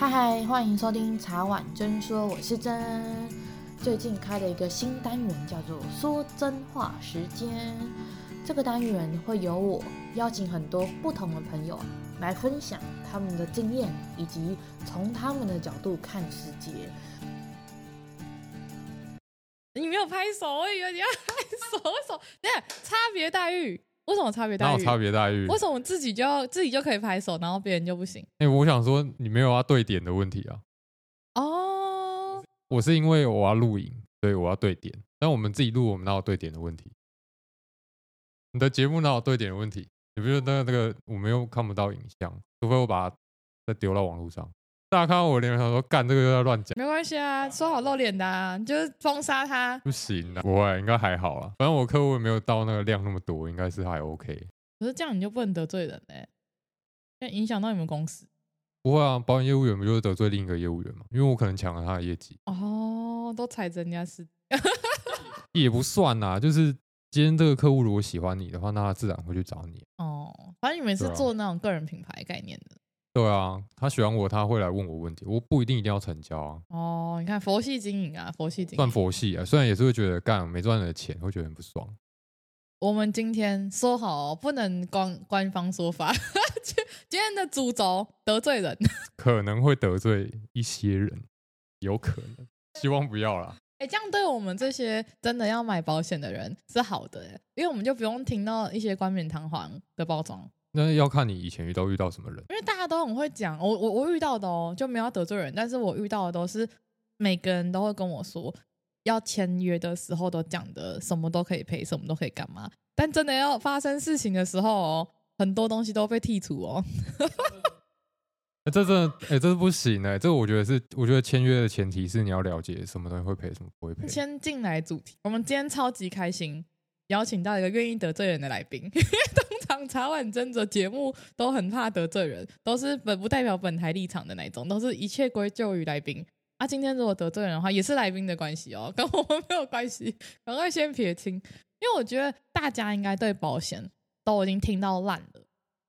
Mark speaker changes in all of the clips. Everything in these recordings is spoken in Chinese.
Speaker 1: 嗨嗨，欢迎收听茶碗真说，我是真。最近开了一个新单元，叫做“说真话时间”。这个单元会由我邀请很多不同的朋友来分享他们的经验，以及从他们的角度看世界。
Speaker 2: 你没有拍手，我以为你要拍手。为什么？等下差别待遇。为什么差别待遇？
Speaker 3: 哪有差别待遇？
Speaker 2: 为什么自己就要自己就可以拍手，然后别人就不行？
Speaker 3: 哎、欸，我想说，你没有要对点的问题啊。
Speaker 2: 哦，
Speaker 3: 我是因为我要录影，所以我要对点。但我们自己录，我们哪有对点的问题？你的节目哪有对点的问题？你不是那个那个，我们又看不到影像，除非我把它再丢到网络上。大家看到我脸想说干这个又在乱讲，
Speaker 2: 没关系啊，说好露脸的，啊，你就是封杀他。
Speaker 3: 不行啊，不会，应该还好啊。反正我客户也没有到那个量那么多，应该是还 OK。
Speaker 2: 可是这样你就不能得罪人嘞，欸，影响到你们公司。
Speaker 3: 不会啊，保险业务员不就是得罪另一个业务员吗？因为我可能抢了他的业绩。
Speaker 2: 哦，都踩着人家是，
Speaker 3: 也不算啊，就是今天这个客户如果喜欢你的话，那他自然会去找你。
Speaker 2: 哦，反正你们是做那种个人品牌概念的。
Speaker 3: 对啊，他喜欢我，他会来问我问题，我不一定一定要成交啊。
Speaker 2: 哦，你看佛系经营啊，佛系经营
Speaker 3: 算佛系啊，虽然也是会觉得干没赚的钱，会觉得很不爽。
Speaker 2: 我们今天说好不能官官方说法，今天的主轴得罪人，
Speaker 3: 可能会得罪一些人，有可能，希望不要啦。
Speaker 2: 哎，这样对我们这些真的要买保险的人是好的，因为我们就不用听到一些冠冕堂皇的包装。
Speaker 3: 那要看你以前遇到遇到什么人，
Speaker 2: 因为大家都很会讲，我我我遇到的哦，就没有得罪人，但是我遇到的都是每个人都会跟我说，要签约的时候都讲的什么都可以赔，什么都可以干嘛，但真的要发生事情的时候哦，很多东西都被剔除哦。
Speaker 3: 欸、这真的，哎、欸，这是不行哎、欸，这个我觉得是，我觉得签约的前提是你要了解什么东西会赔，什么不会赔。
Speaker 2: 先进来主题，我们今天超级开心，邀请到一个愿意得罪人的来宾。茶碗真的节目都很怕得罪人，都是本不代表本台立场的那种，都是一切归咎于来宾。啊，今天如果得罪人的话，也是来宾的关系哦，跟我们没有关系，赶快先撇清。因为我觉得大家应该对保险都已经听到烂了，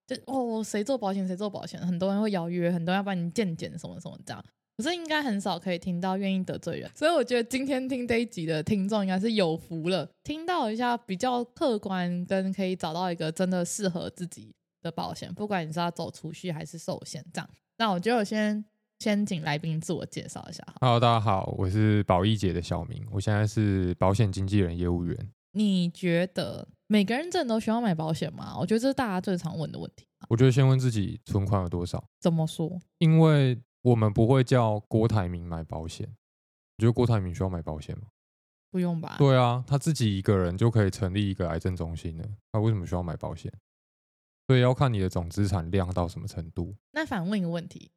Speaker 2: 就哦，谁做保险谁做保险，很多人会邀约，很多人要帮你见检什么什么这样。可是应该很少可以听到愿意得罪人，所以我觉得今天听这一集的听众应该是有福了，听到一下比较客观跟可以找到一个真的适合自己的保险，不管你是要走储蓄还是寿险这样。那我觉得我先先请来宾自我介绍一下。
Speaker 3: Hello，大家好，我是保益姐的小明，我现在是保险经纪人业务员。
Speaker 2: 你觉得每个人真的都需要买保险吗？我觉得这是大家最常问的问题。
Speaker 3: 我觉得先问自己存款有多少。
Speaker 2: 怎么说？
Speaker 3: 因为。我们不会叫郭台铭买保险，你觉得郭台铭需要买保险吗？
Speaker 2: 不用吧。
Speaker 3: 对啊，他自己一个人就可以成立一个癌症中心了，他为什么需要买保险？所以要看你的总资产量到什么程度。
Speaker 2: 那反问一个问题：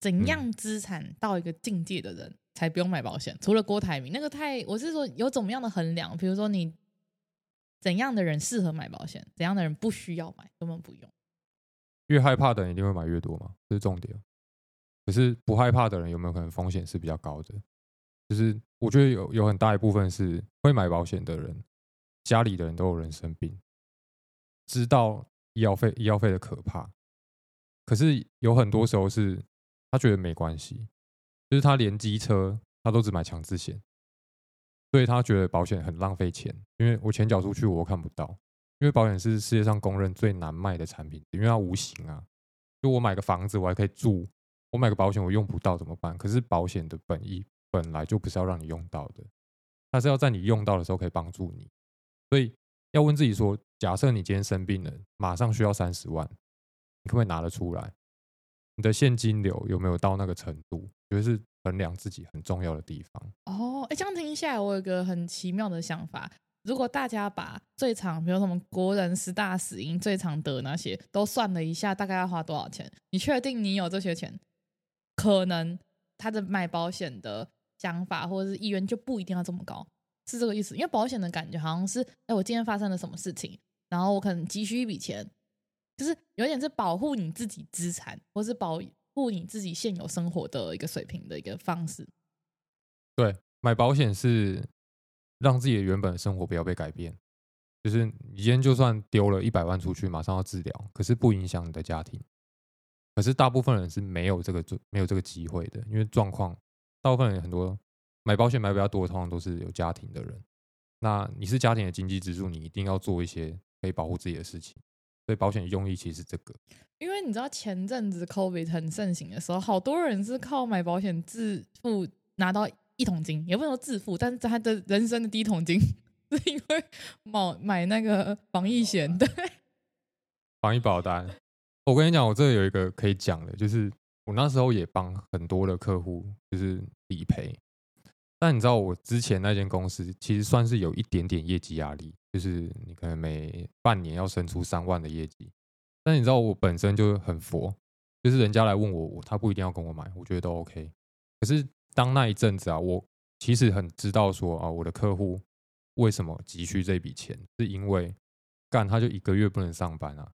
Speaker 2: 怎样资产到一个境界的人才不用买保险？嗯、除了郭台铭那个太，我是说有怎么样的衡量？比如说你怎样的人适合买保险，怎样的人不需要买，根本不用。
Speaker 3: 越害怕的人一定会买越多嘛，这是重点。可是不害怕的人有没有可能风险是比较高的？就是我觉得有有很大一部分是会买保险的人，家里的人都有人生病，知道医药费医药费的可怕。可是有很多时候是他觉得没关系，就是他连机车他都只买强制险，所以他觉得保险很浪费钱。因为我钱缴出去我看不到，因为保险是世界上公认最难卖的产品，因为它无形啊。就我买个房子我还可以住。我买个保险，我用不到怎么办？可是保险的本意本来就不是要让你用到的，它是要在你用到的时候可以帮助你。所以要问自己说：假设你今天生病了，马上需要三十万，你可不可以拿得出来？你的现金流有没有到那个程度？就是衡量自己很重要的地方。
Speaker 2: 哦，哎，这样听下来，我有一个很奇妙的想法：如果大家把最常，比如什么国人十大死因最常得那些都算了一下，大概要花多少钱？你确定你有这些钱？可能他的买保险的想法或者是意愿就不一定要这么高，是这个意思。因为保险的感觉好像是，哎，我今天发生了什么事情，然后我可能急需一笔钱，就是有点是保护你自己资产，或是保护你自己现有生活的一个水平的一个方式。
Speaker 3: 对，买保险是让自己的原本的生活不要被改变，就是你今天就算丢了一百万出去，马上要治疗，可是不影响你的家庭。可是大部分人是没有这个没有这个机会的，因为状况，大部分人很多买保险买比较多，通常都是有家庭的人。那你是家庭的经济支柱，你一定要做一些可以保护自己的事情。所以保险的用意其实是这个。
Speaker 2: 因为你知道前阵子 COVID 很盛行的时候，好多人是靠买保险致富，拿到一桶金，也不能说致富，但是他的人生的第一桶金。是因为买买那个防疫险，对，
Speaker 3: 防疫保单。我跟你讲，我这有一个可以讲的，就是我那时候也帮很多的客户就是理赔。但你知道，我之前那间公司其实算是有一点点业绩压力，就是你可能每半年要生出三万的业绩。但你知道，我本身就很佛，就是人家来问我，我他不一定要跟我买，我觉得都 OK。可是当那一阵子啊，我其实很知道说啊，我的客户。为什么急需这笔钱？是因为干他就一个月不能上班啊！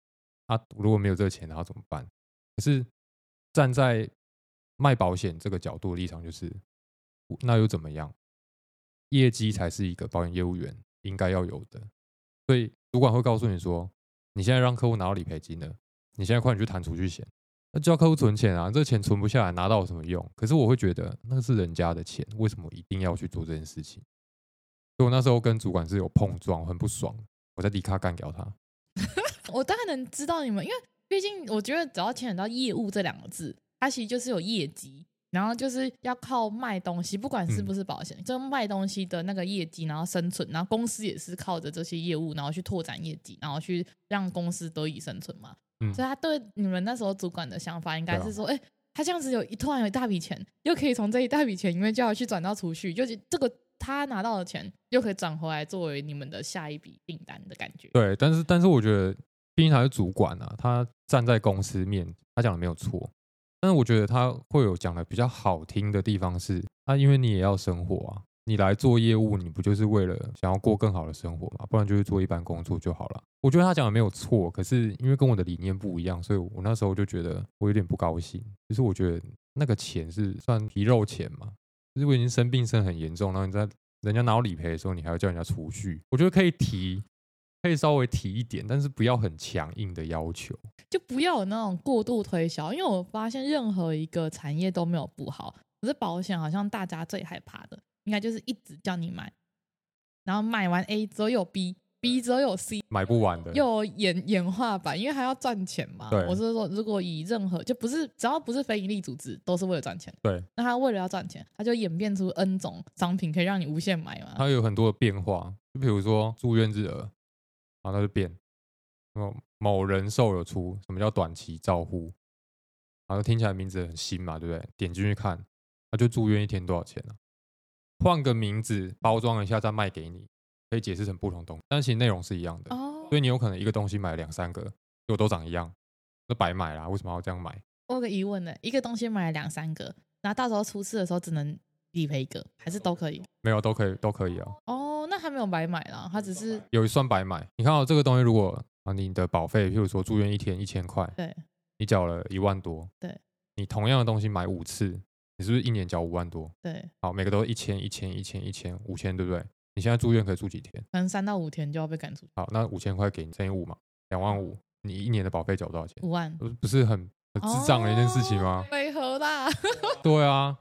Speaker 3: 他、如果没有这个钱，他怎么办？可是站在卖保险这个角度的立场，就是那又怎么样？业绩才是一个保险业务员应该要有的。所以主管会告诉你说：“你现在让客户拿到理赔金了，你现在快点去谈储蓄险，那叫客户存钱啊！这钱存不下来，拿到有什么用？可是我会觉得那是人家的钱，为什么一定要去做这件事情？”所以我那时候跟主管是有碰撞，很不爽。我在迪卡干掉他。
Speaker 2: 我大概能知道你们，因为毕竟我觉得只要牵扯到业务这两个字，它其实就是有业绩，然后就是要靠卖东西，不管是不是保险，嗯、就卖东西的那个业绩，然后生存，然后公司也是靠着这些业务，然后去拓展业绩，然后去让公司得以生存嘛。嗯、所以他对你们那时候主管的想法，应该是说，哎、啊欸，他这样子有一突然有一大笔钱，又可以从这一大笔钱，里面就要去转到储蓄，就是这个。他拿到的钱又可以转回来作为你们的下一笔订单的感觉。对，
Speaker 3: 但是但是我觉得，毕竟他是主管啊，他站在公司面，他讲的没有错。但是我觉得他会有讲的比较好听的地方是，啊，因为你也要生活啊，你来做业务，你不就是为了想要过更好的生活嘛？不然就是做一般工作就好了。我觉得他讲的没有错，可是因为跟我的理念不一样，所以我那时候就觉得我有点不高兴。就是我觉得那个钱是算皮肉钱嘛。就是我已经生病生很严重，然后你在人家拿我理赔的时候，你还要叫人家储蓄，我觉得可以提，可以稍微提一点，但是不要很强硬的要求，
Speaker 2: 就不要有那种过度推销。因为我发现任何一个产业都没有不好，可是保险好像大家最害怕的，应该就是一直叫你买，然后买完 A 之后又有 B。B 则有 C，
Speaker 3: 买不完的，
Speaker 2: 又演演化版，因为还要赚钱嘛。
Speaker 3: 对，
Speaker 2: 我是说，如果以任何就不是只要不是非盈利组织，都是为了赚钱。
Speaker 3: 对，
Speaker 2: 那他为了要赚钱，他就演变出 N 种商品，可以让你无限买嘛。
Speaker 3: 它有很多的变化，就比如说住院日额，然后它就变。某某人寿有出什么叫短期照护，然后听起来名字很新嘛，对不对？点进去看，他就住院一天多少钱呢？换个名字包装一下再卖给你。可以解释成不同东西，但其实内容是一样的，oh. 所以你有可能一个东西买两三个，结果都长一样，那白买啦。为什么要这样买？
Speaker 2: 我有个疑问呢，一个东西买了两三个，那到时候出事的时候只能理赔一个，还是都可以？
Speaker 3: 没有，都可以，都可以啊。
Speaker 2: 哦，oh, 那还没有白买啦，他只是
Speaker 3: 有一算白买。你看到这个东西，如果啊你的保费，譬如说住院一天一千块，
Speaker 2: 对，
Speaker 3: 你缴了一万多，
Speaker 2: 对，
Speaker 3: 你同样的东西买五次，你是不是一年缴五万多？
Speaker 2: 对，
Speaker 3: 好，每个都一千一千一千一千五千，对不对？你现在住院可以住几天？
Speaker 2: 可能三到五天就要被赶出去。
Speaker 3: 好，那五千块给你乘以五嘛，两万五。你一年的保费缴多少钱？
Speaker 2: 五万。
Speaker 3: 不是很很智障的一件事情吗？
Speaker 2: 为何啦？
Speaker 3: 对啊，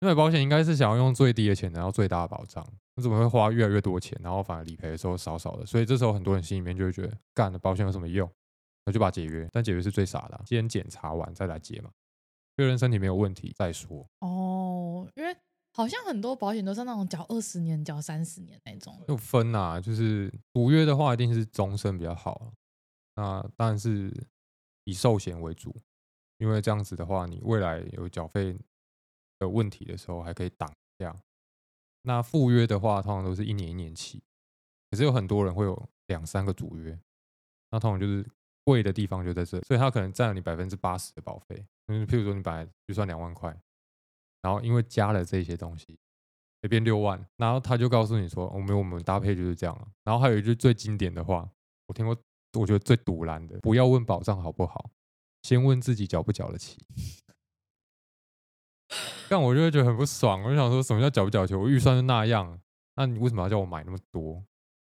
Speaker 3: 因为保险应该是想要用最低的钱拿到最大的保障。你怎么会花越来越多钱，然后反而理赔的时候少少的？所以这时候很多人心里面就会觉得，干了保险有什么用？那就把解约。但解约是最傻的啊，先检查完再来解嘛，确认身体没有问题再说。
Speaker 2: 哦，因为。好像很多保险都是那种缴二十年、缴三十年那种。
Speaker 3: 就分啊，就是独约的话，一定是终身比较好。那当然是以寿险为主，因为这样子的话，你未来有缴费的问题的时候，还可以挡掉。那赴约的话，通常都是一年一年期，可是有很多人会有两三个主约，那通常就是贵的地方就在这，所以它可能占了你百分之八十的保费。嗯，譬如说你本来预算两万块。然后因为加了这些东西，也变六万。然后他就告诉你说：“我们我们搭配就是这样。”然后还有一句最经典的话，我听过，我觉得最赌烂的：不要问保障好不好，先问自己缴不缴得起。但我就会觉得很不爽。我就想说什么叫缴不缴得起？我预算是那样，那你为什么要叫我买那么多？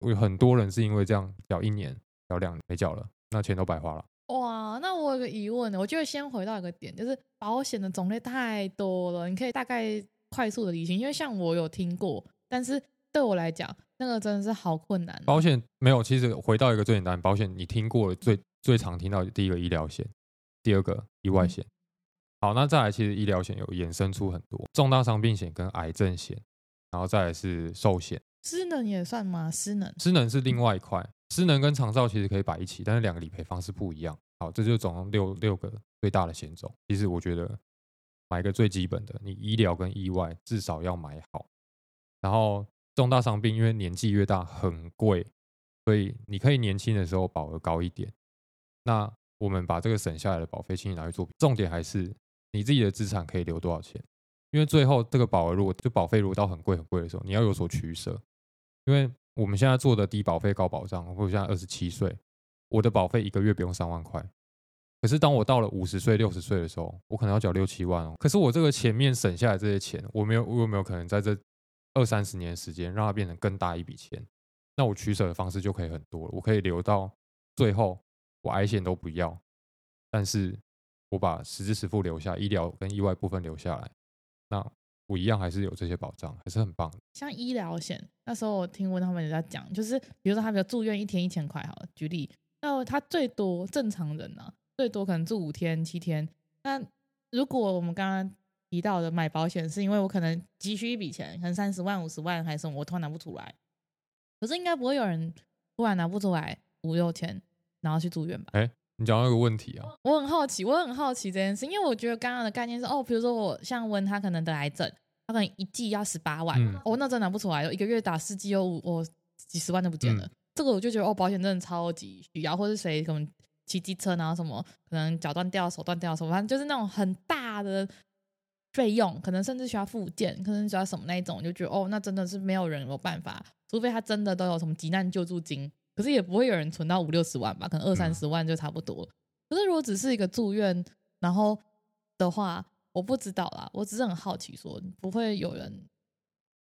Speaker 3: 我有很多人是因为这样缴一年、缴两年没缴了，那钱都白花了。
Speaker 2: 哇，那我有个疑问呢，我就会先回到一个点，就是保险的种类太多了，你可以大概快速的理清，因为像我有听过，但是对我来讲，那个真的是好困难。
Speaker 3: 保险没有，其实回到一个最简单，保险你听过了最最常听到的第一个医疗险，第二个意外险。嗯、好，那再来，其实医疗险有衍生出很多重大伤病险跟癌症险，然后再来是寿险。
Speaker 2: 失能也算吗？失能，
Speaker 3: 失能是另外一块。失能跟长照其实可以摆一起，但是两个理赔方式不一样。好，这就总共六六个最大的险种。其实我觉得买一个最基本的，你医疗跟意外至少要买好。然后重大伤病，因为年纪越大很贵，所以你可以年轻的时候保额高一点。那我们把这个省下来的保费，轻易拿去做。重点还是你自己的资产可以留多少钱？因为最后这个保额如果就保费如果到很贵很贵的时候，你要有所取舍，因为。我们现在做的低保费高保障，我现在二十七岁，我的保费一个月不用三万块。可是当我到了五十岁、六十岁的时候，我可能要缴六七万哦。可是我这个前面省下来这些钱，我没有，我有没有可能在这二三十年时间让它变成更大一笔钱？那我取舍的方式就可以很多了。我可以留到最后，我癌险都不要，但是我把实支实付留下，医疗跟意外部分留下来。那。我一样还是有这些保障，还是很棒的。
Speaker 2: 像医疗险，那时候我听闻他们也在讲，就是比如说他比如住院一天一千块，好了，举例，那他最多正常人呢、啊，最多可能住五天七天。那如果我们刚刚提到的买保险，是因为我可能急需一笔钱，可能三十万、五十万还是什么，我突然拿不出来。可是应该不会有人突然拿不出来五六千，然后去住院吧？
Speaker 3: 哎。你讲到一个问题啊，
Speaker 2: 我很好奇，我很好奇这件事，因为我觉得刚刚的概念是，哦，比如说我像温他可能得癌症，他可能一剂要十八万，嗯、哦，那真拿不出来，一个月打四剂又我几十万都不见了，嗯、这个我就觉得哦，保险真的超级需要，或是谁可能骑机车然后什么，可能脚断掉、手断掉什么，反正就是那种很大的费用，可能甚至需要复健，可能需要什么那一种，我就觉得哦，那真的是没有人有办法，除非他真的都有什么急难救助金。可是也不会有人存到五六十万吧，可能二三十万就差不多。嗯、可是如果只是一个住院，然后的话，我不知道啦。我只是很好奇，说不会有人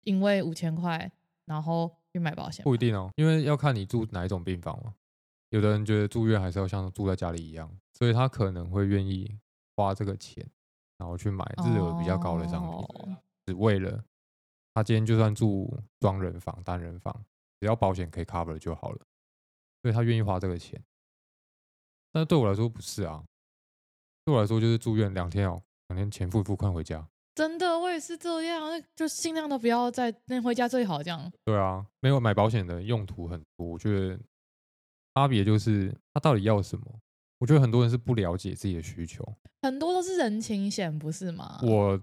Speaker 2: 因为五千块然后去买保险？
Speaker 3: 不一定哦，因为要看你住哪一种病房嘛。有的人觉得住院还是要像住在家里一样，所以他可能会愿意花这个钱，然后去买日额比较高的商品，哦、只为了他今天就算住双人房、单人房，只要保险可以 cover 就好了。所以他愿意花这个钱，但是对我来说不是啊。对我来说就是住院两天哦，两天钱付一付，款回家。
Speaker 2: 真的，我也是这样，那就尽量都不要再那回家最好这样。
Speaker 3: 对啊，没有买保险的用途很多，我觉得差别就是他到底要什么。我觉得很多人是不了解自己的需求，
Speaker 2: 很多都是人情险，不是吗？
Speaker 3: 我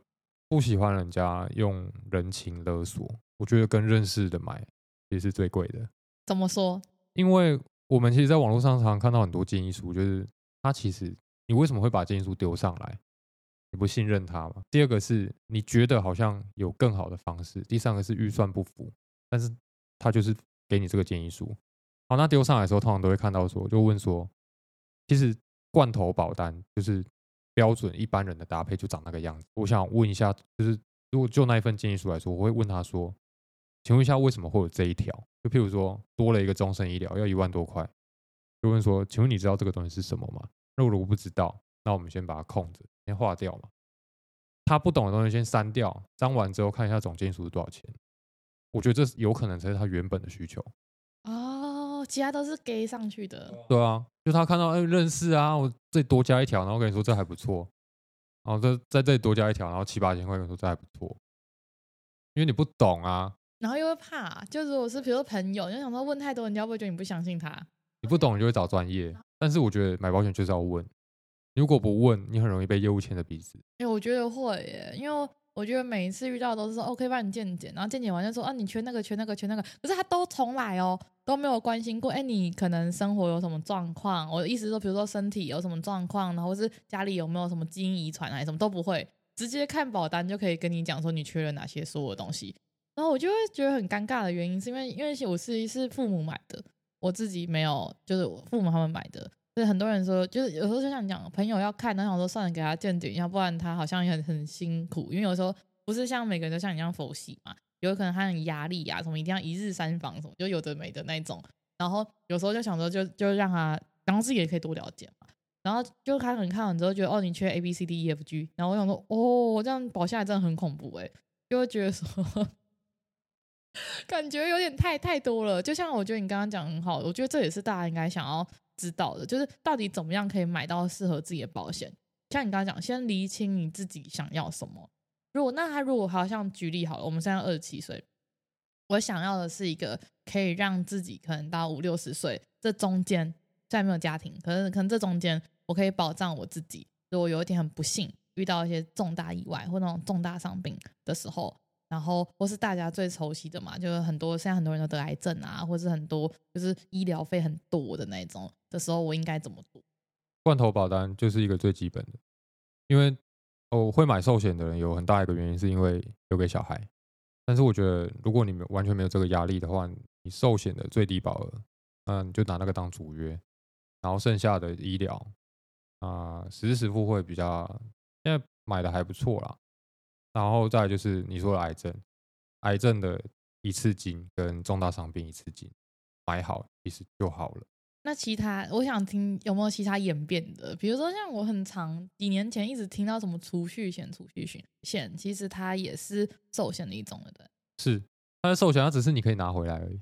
Speaker 3: 不喜欢人家用人情勒索，我觉得跟认识的买也是最贵的。
Speaker 2: 怎么说？
Speaker 3: 因为我们其实，在网络上常常看到很多建议书，就是他其实你为什么会把建议书丢上来？你不信任他吗？第二个是你觉得好像有更好的方式，第三个是预算不符，但是他就是给你这个建议书。好，那丢上来的时候，通常都会看到说，就问说，其实罐头保单就是标准一般人的搭配就长那个样子。我想问一下，就是如果就那一份建议书来说，我会问他说。请问一下，为什么会有这一条？就譬如说，多了一个终身医疗，要一万多块。就问说，请问你知道这个东西是什么吗？如果我不知道，那我们先把它空着，先划掉嘛。他不懂的东西先删掉，删完之后看一下总件数是多少钱。我觉得这有可能才是他原本的需求。
Speaker 2: 哦，其他都是给上去的。
Speaker 3: 对啊，就他看到哎认识啊，我这多加一条，然后跟你说这还不错，然后这在这里多加一条，然后七八千块，跟你说这还不错，因为你不懂啊。
Speaker 2: 然后又会怕，就是我是比如说朋友，就想说问太多，人家会不会觉得你不相信他？
Speaker 3: 你不懂，你就会找专业。但是我觉得买保险就是要问，如果不问，你很容易被业务牵着鼻子。
Speaker 2: 哎，我觉得会耶，因为我觉得每一次遇到的都是说 OK 帮你健检，然后健检完就说啊你缺那个缺那个缺那个，可是他都从来哦都没有关心过，哎你可能生活有什么状况？我的意思是说，比如说身体有什么状况，然后是家里有没有什么基因遗传啊，什么都不会，直接看保单就可以跟你讲说你缺了哪些所有的东西。然后我就会觉得很尴尬的原因，是因为因为我是是父母买的，我自己没有，就是我父母他们买的。所以很多人说，就是有时候就像你讲，朋友要看，然后想说算了，给他鉴定，要不然他好像也很很辛苦。因为有时候不是像每个人都像你一样佛系嘛，有可能他很压力啊，什么一定要一日三访什么，就有的没的那种。然后有时候就想说就，就就让他，然后自己也可以多了解嘛。然后就开始看完之后觉得哦，你缺 A B C D E F G，然后我想说哦，这样保下来真的很恐怖哎，就会觉得说 感觉有点太太多了。就像我觉得你刚刚讲很好，我觉得这也是大家应该想要知道的，就是到底怎么样可以买到适合自己的保险。像你刚刚讲，先厘清你自己想要什么。如果那他如果好像举例好了，我们现在二十七岁。我想要的是一个可以让自己可能到五六十岁这中间，虽然没有家庭，可是可能这中间我可以保障我自己。如果有一天很不幸遇到一些重大意外或那种重大伤病的时候，然后或是大家最熟悉的嘛，就是很多现在很多人都得癌症啊，或是很多就是医疗费很多的那种的时候，我应该怎么做？
Speaker 3: 罐头保单就是一个最基本的，因为我会买寿险的人有很大一个原因是因为留给小孩。但是我觉得，如果你们完全没有这个压力的话，你寿险的最低保额，嗯，你就拿那个当主约，然后剩下的医疗啊，实时付会比较，现在买的还不错啦。然后再来就是你说的癌症，癌症的一次金跟重大伤病一次金买好，其实就好了。
Speaker 2: 那其他，我想听有没有其他演变的？比如说，像我很长几年前一直听到什么储蓄险、储蓄险险，其实它也是寿险的一种的，对。
Speaker 3: 是，它是寿险，它只是你可以拿回来而已。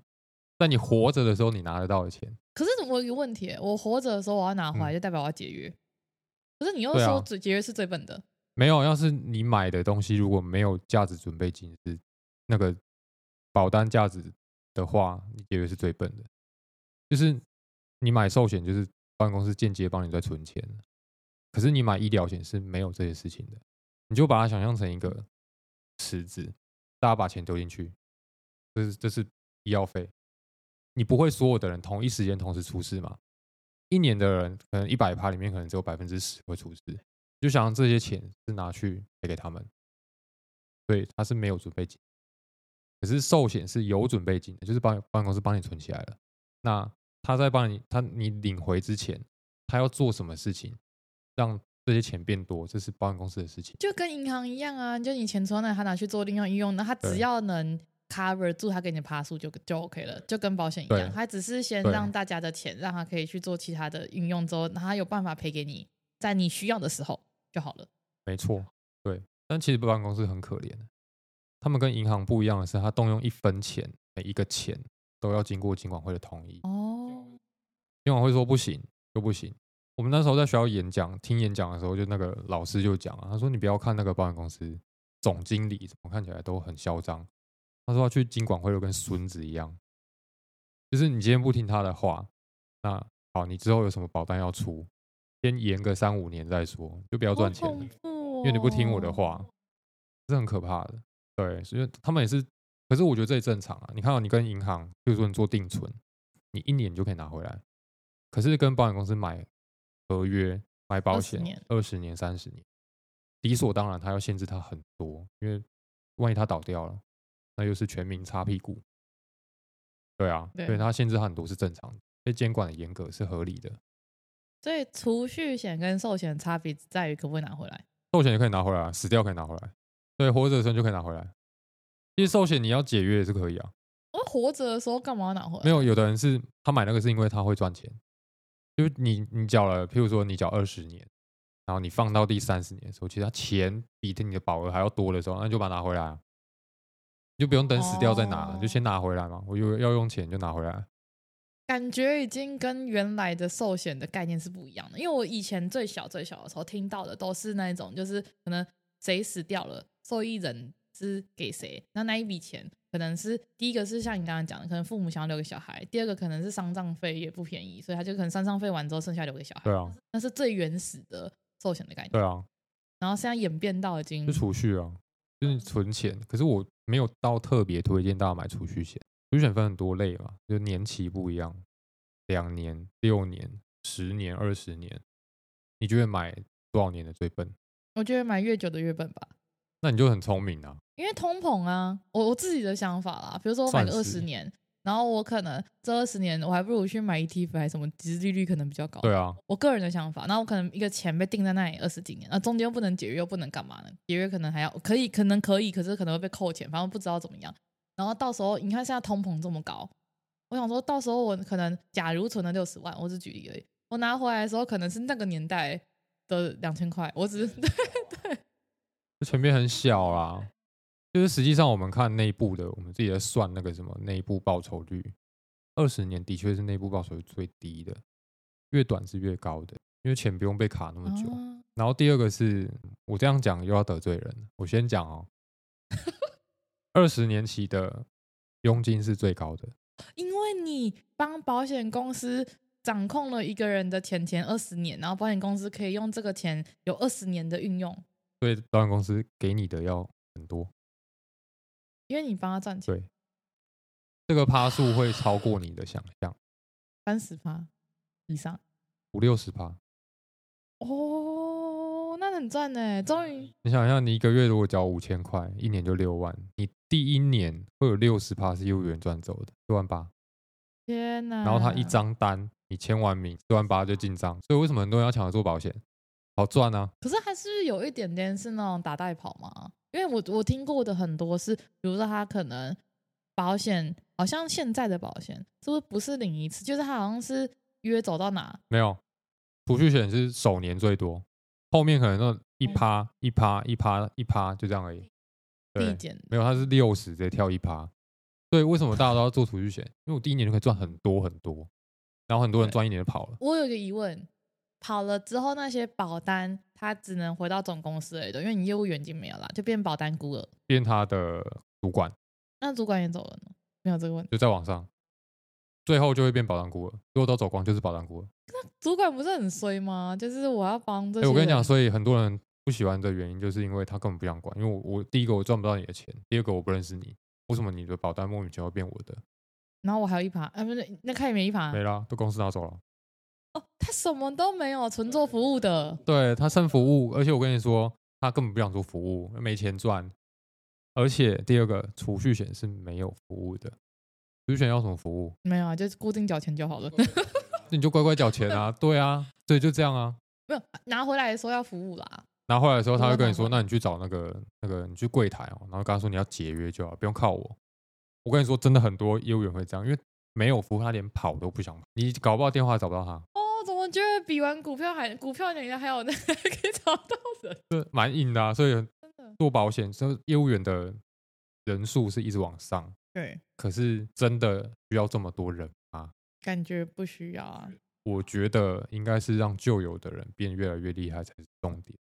Speaker 3: 在你活着的时候，你拿得到的钱。
Speaker 2: 可是我有一个问题，我活着的时候我要拿回来，就代表我要节约。嗯、可是你又说最节约是最笨的。
Speaker 3: 没有，要是你买的东西如果没有价值准备金是那个保单价值的话，你节约是最笨的，就是。你买寿险就是保险公司间接帮你在存钱，可是你买医疗险是没有这些事情的，你就把它想象成一个池子，大家把钱丢进去，这是这是医药费，你不会所有的人同一时间同时出事嘛？一年的人可能一百趴里面可能只有百分之十会出事，就想这些钱是拿去赔给他们，所以他是没有准备金，可是寿险是有准备金的，就是保保险公司帮你存起来了，那。他在帮你，他你领回之前，他要做什么事情，让这些钱变多，这是保险公司的事情。
Speaker 2: 就跟银行一样啊，就你钱存那，他拿去做另外应用，那他只要能 cover 住他给你的趴数就就 OK 了，就跟保险一样，他只是先让大家的钱让他可以去做其他的运用之后，他有办法赔给你，在你需要的时候就好了。
Speaker 3: 没错，对。但其实保险公司很可怜，他们跟银行不一样的是，他动用一分钱，每一个钱都要经过金管会的同意。
Speaker 2: 哦。
Speaker 3: 金管会说不行就不行。我们那时候在学校演讲、听演讲的时候，就那个老师就讲啊，他说：“你不要看那个保险公司总经理怎么看起来都很嚣张。”他说：“他去金管会就跟孙子一样，就是你今天不听他的话，那好，你之后有什么保单要出，先延个三五年再说，就不要赚钱了，因为你不听我的话，是很可怕的。对，所以他们也是，可是我觉得这也正常啊。你看到你跟银行，比如说你做定存，你一年就可以拿回来。”可是跟保险公司买合约买保险，二十年、三十年，理所当然，他要限制他很多，因为万一他倒掉了，那又是全民擦屁股。对啊，对，所以他限制他很多是正常的，被监管的严格是合理的。
Speaker 2: 所以储蓄险跟寿险的差别在于可不可以拿回来？
Speaker 3: 寿险也可以拿回来，死掉可以拿回来。对，活着的时候就可以拿回来。其实寿险你要解约也是可以啊。
Speaker 2: 我活着的时候干嘛要拿回来？
Speaker 3: 没有，有的人是他买那个是因为他会赚钱。就你你缴了，譬如说你缴二十年，然后你放到第三十年的时候，其实他钱比你的保额还要多的时候，那你就把它拿回来，你就不用等死掉再拿，哦、就先拿回来嘛。我有要用钱就拿回来。
Speaker 2: 感觉已经跟原来的寿险的概念是不一样的，因为我以前最小最小的时候听到的都是那种，就是可能谁死掉了，受益人是给谁，那那一笔钱。可能是第一个是像你刚刚讲的，可能父母想要留给小孩；第二个可能是丧葬费也不便宜，所以他就可能丧葬费完之后剩下留给小孩。
Speaker 3: 对啊，
Speaker 2: 那是最原始的寿险的概念。
Speaker 3: 对啊，
Speaker 2: 然后现在演变到已经
Speaker 3: 是储蓄啊，就是存钱。可是我没有到特别推荐大家买储蓄险。储蓄险分很多类嘛，就年期不一样，两年、六年、十年、二十年，你觉得买多少年的最笨？
Speaker 2: 我觉得买越久的越笨吧。
Speaker 3: 那你就很聪明啊。
Speaker 2: 因为通膨啊，我我自己的想法啦，比如说我买个二十年，然后我可能这二十年我还不如去买 ETF 还是什么，殖利率可能比较高。
Speaker 3: 对啊，
Speaker 2: 我个人的想法，那我可能一个钱被定在那里二十几年，那中间又不能解约，又不能干嘛呢？解约可能还要可以，可能可以，可是可能会被扣钱，反正不知道怎么样。然后到时候你看现在通膨这么高，我想说到时候我可能假如存了六十万，我只举例而已，我拿回来的时候可能是那个年代的两千块，我只是 对对，
Speaker 3: 就前面很小啦。就是实际上我们看内部的，我们自己在算那个什么内部报酬率，二十年的确是内部报酬率最低的，越短是越高的，因为钱不用被卡那么久。哦、然后第二个是我这样讲又要得罪人，我先讲哦，二十年期的佣金是最高的，
Speaker 2: 因为你帮保险公司掌控了一个人的钱钱二十年，然后保险公司可以用这个钱有二十年的运用，
Speaker 3: 所以保险公司给你的要很多。
Speaker 2: 因为你帮他赚钱，
Speaker 3: 对，这个趴数会超过你的想象，
Speaker 2: 三十趴以上，
Speaker 3: 五六十趴，
Speaker 2: 哦，那很赚呢。终于，
Speaker 3: 你想一下，你一个月如果交五千块，一年就六万，你第一年会有六十趴是业务员赚走的，六万八，
Speaker 2: 天哪！
Speaker 3: 然后他一张单，你签完名，六万八就进账，所以为什么很多人要抢着做保险？好赚啊！
Speaker 2: 可是还是有一点点是那种打带跑嘛。因为我我听过的很多是，比如说他可能保险，好像现在的保险是不是不是领一次，就是他好像是约走到哪？
Speaker 3: 没有，储蓄险是首年最多，后面可能那一趴、嗯、一趴一趴一趴就这样而已。
Speaker 2: 递减
Speaker 3: 没有，他是六十直接跳一趴。所以为什么大家都要做储蓄险？因为我第一年就可以赚很多很多，然后很多人赚一年就跑了。
Speaker 2: 我有个疑问。跑了之后，那些保单他只能回到总公司而已的，因为你业务员已经没有了，就变保单孤儿，
Speaker 3: 变他的主管。
Speaker 2: 那主管也走了呢？没有这个问题，
Speaker 3: 就在网上，最后就会变保单孤儿。如果都走光，就是保单孤儿。
Speaker 2: 那主管不是很衰吗？就是我要帮这些。
Speaker 3: 欸，我跟你讲，所以很多人不喜欢的原因，就是因为他根本不想管。因为我我第一个我赚不到你的钱，第二个我不认识你，为什么你的保单莫名其妙变我的？
Speaker 2: 然后我还有一盘，哎，不是，那看也没一趴，
Speaker 3: 没了，都公司拿走了。
Speaker 2: 哦，他什么都没有，纯做服务的。
Speaker 3: 对，他剩服务，而且我跟你说，他根本不想做服务，没钱赚。而且第二个，储蓄险是没有服务的。储蓄险要什么服务？
Speaker 2: 没有啊，就是固定缴钱就好了。
Speaker 3: 你就乖乖缴钱啊，对啊，对，就这样啊。
Speaker 2: 没有拿回来的时候要服务啦。
Speaker 3: 拿回来的时候，他会跟你说：“那你去找那个那个，你去柜台哦，然后跟他说你要解约就好，不用靠我。”我跟你说，真的很多业务员会这样，因为没有服务，他连跑都不想跑。你搞不好电话找不到他。
Speaker 2: 哦，怎么觉得比完股票还股票人家还有那个可以找到人，
Speaker 3: 对，蛮硬的啊。所以做保险，所以业务员的人数是一直往上。
Speaker 2: 对，
Speaker 3: 可是真的需要这么多人吗？
Speaker 2: 感觉不需要啊。
Speaker 3: 我觉得应该是让旧有的人变越来越厉害才是重点。